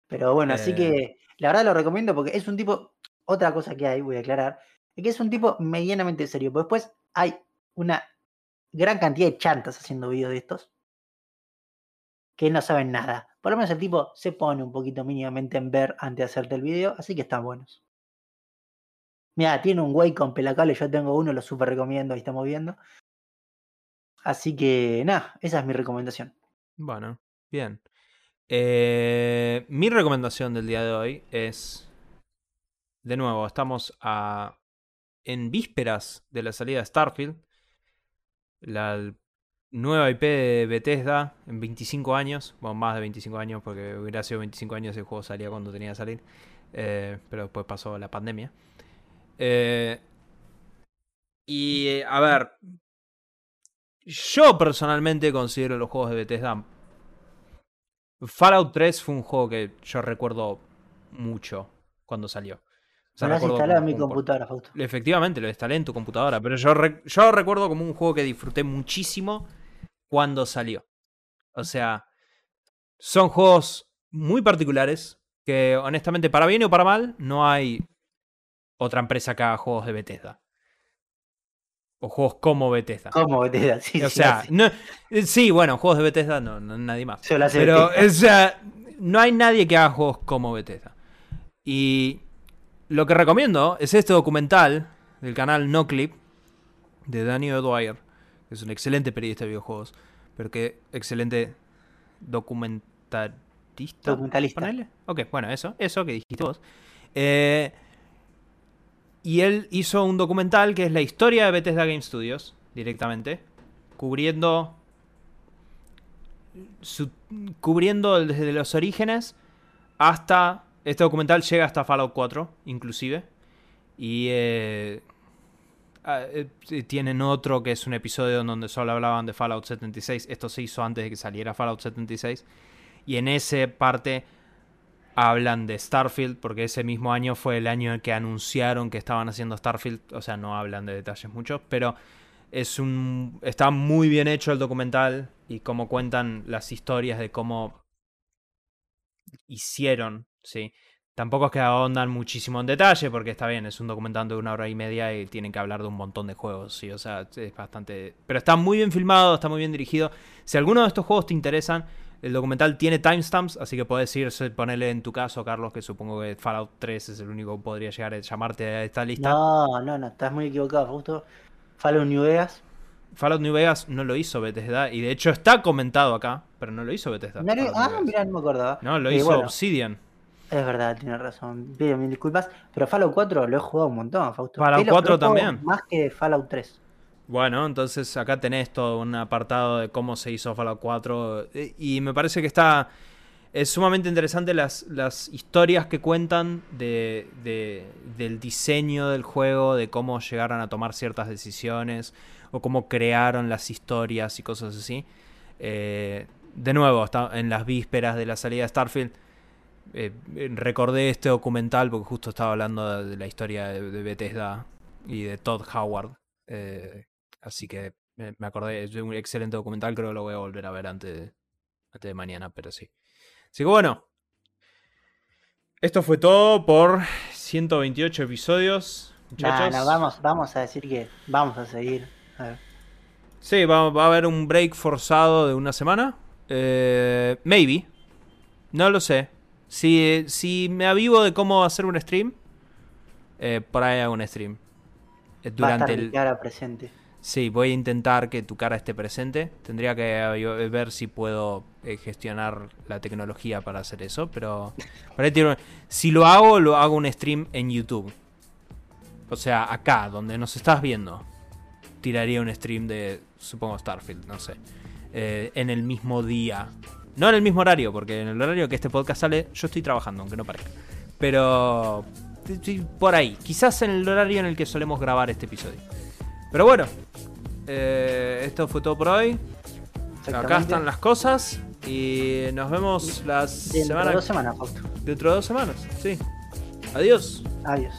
Pero bueno, así Eh. que la verdad lo recomiendo porque es un tipo, otra cosa que hay, voy a aclarar, es que es un tipo medianamente serio. Pero después hay una gran cantidad de chantas haciendo videos de estos que no saben nada. Por lo menos el tipo se pone un poquito mínimamente en ver antes de hacerte el video, así que están buenos. Mira, tiene un güey con pelacable, yo tengo uno, lo super recomiendo, ahí estamos viendo. Así que nada, esa es mi recomendación. Bueno, bien. Eh, mi recomendación del día de hoy es. De nuevo, estamos a, en vísperas de la salida de Starfield. La nueva IP de Bethesda en 25 años. Bueno, más de 25 años, porque hubiera sido 25 años el juego salía cuando tenía que salir. Eh, pero después pasó la pandemia. Eh, y a ver. Yo personalmente considero los juegos de Bethesda Fallout 3 fue un juego que yo recuerdo mucho cuando salió. O sea, Me lo instalado en mi computadora, Fausto. Efectivamente, lo instalé en tu computadora, pero yo, re- yo recuerdo como un juego que disfruté muchísimo cuando salió. O sea, son juegos muy particulares que honestamente, para bien o para mal, no hay otra empresa que haga juegos de Bethesda. O juegos como Bethesda. ¿Cómo Bethesda? Sí, o sí, sea, no, eh, sí, bueno, juegos de Bethesda no, no nadie más. Pero, Bethesda. o sea, no hay nadie que haga juegos como Bethesda. Y lo que recomiendo es este documental del canal NoClip de Daniel O'Dwyer, que es un excelente periodista de videojuegos, pero que excelente documentalista. Documentalista. ponele. Ok, bueno, eso, eso que dijiste vos. Eh, y él hizo un documental que es la historia de Bethesda Game Studios, directamente, cubriendo cubriendo desde los orígenes hasta... Este documental llega hasta Fallout 4, inclusive. Y eh, ah, eh, tienen otro que es un episodio en donde solo hablaban de Fallout 76. Esto se hizo antes de que saliera Fallout 76. Y en ese parte hablan de Starfield, porque ese mismo año fue el año en que anunciaron que estaban haciendo Starfield. O sea, no hablan de detalles muchos, pero es un está muy bien hecho el documental y cómo cuentan las historias de cómo hicieron, sí. Tampoco es que ahondan muchísimo en detalle, porque está bien, es un documental de una hora y media y tienen que hablar de un montón de juegos, sí, o sea, es bastante... Pero está muy bien filmado, está muy bien dirigido. Si alguno de estos juegos te interesan, el documental tiene timestamps, así que puedes ir, ponerle en tu caso, Carlos, que supongo que Fallout 3 es el único que podría llegar a llamarte a esta lista. No, no, no, estás muy equivocado, justo. Fallout New Vegas. Fallout New Vegas no lo hizo Bethesda y de hecho está comentado acá, pero no lo hizo Bethesda. No, ah, mira, no me acordaba. No, lo Eh, hizo bueno, Obsidian. es verdad, tienes razón. Pido mil disculpas. Pero Fallout 4 lo he jugado un montón, Fausto. Fallout Es lo- 4 lo juego también. Más que Fallout 3. Bueno, entonces acá tenés todo un apartado de cómo se hizo Fallout 4 eh, y me parece que está... Es sumamente interesante las, las historias que cuentan de, de- del diseño del juego, de cómo llegaron a tomar ciertas decisiones o cómo crearon las historias y cosas así. Eh, de nuevo, en las vísperas de la salida de Starfield, eh, recordé este documental porque justo estaba hablando de, la historia de, Bethesda y de Todd Howard. Así que me, acordé, es un excelente documental, creo que lo voy a volver a ver antes de, antes de mañana, pero sí. Así que bueno, esto fue todo por 128 episodios. Nah, Muchachos. no, vamos, vamos a decir que vamos a seguir. A ver. Sí, va, va a haber un break forzado de una semana. Eh, maybe. No lo sé. Si, si me avivo de cómo hacer un stream, eh, por ahí hago un stream. Eh, Va a Durante estar el, presente. Sí, voy a intentar que tu cara esté presente. Tendría que eh, ver si puedo eh, gestionar la tecnología para hacer eso, pero si lo hago, lo hago un stream en YouTube. O sea, acá, donde nos estás viendo, tiraría un stream de, supongo, Starfield, no sé. Eh, en el mismo día. No en el mismo horario, porque en el horario que este podcast sale, yo estoy trabajando, aunque no parezca. Pero por ahí. Quizás en el horario en el que solemos grabar este episodio. Pero bueno, eh, esto fue todo por hoy. Acá están las cosas. Y nos vemos la Dentro de semana dos semanas, Fausto. dentro de dos semanas. Sí. Adiós. Adiós.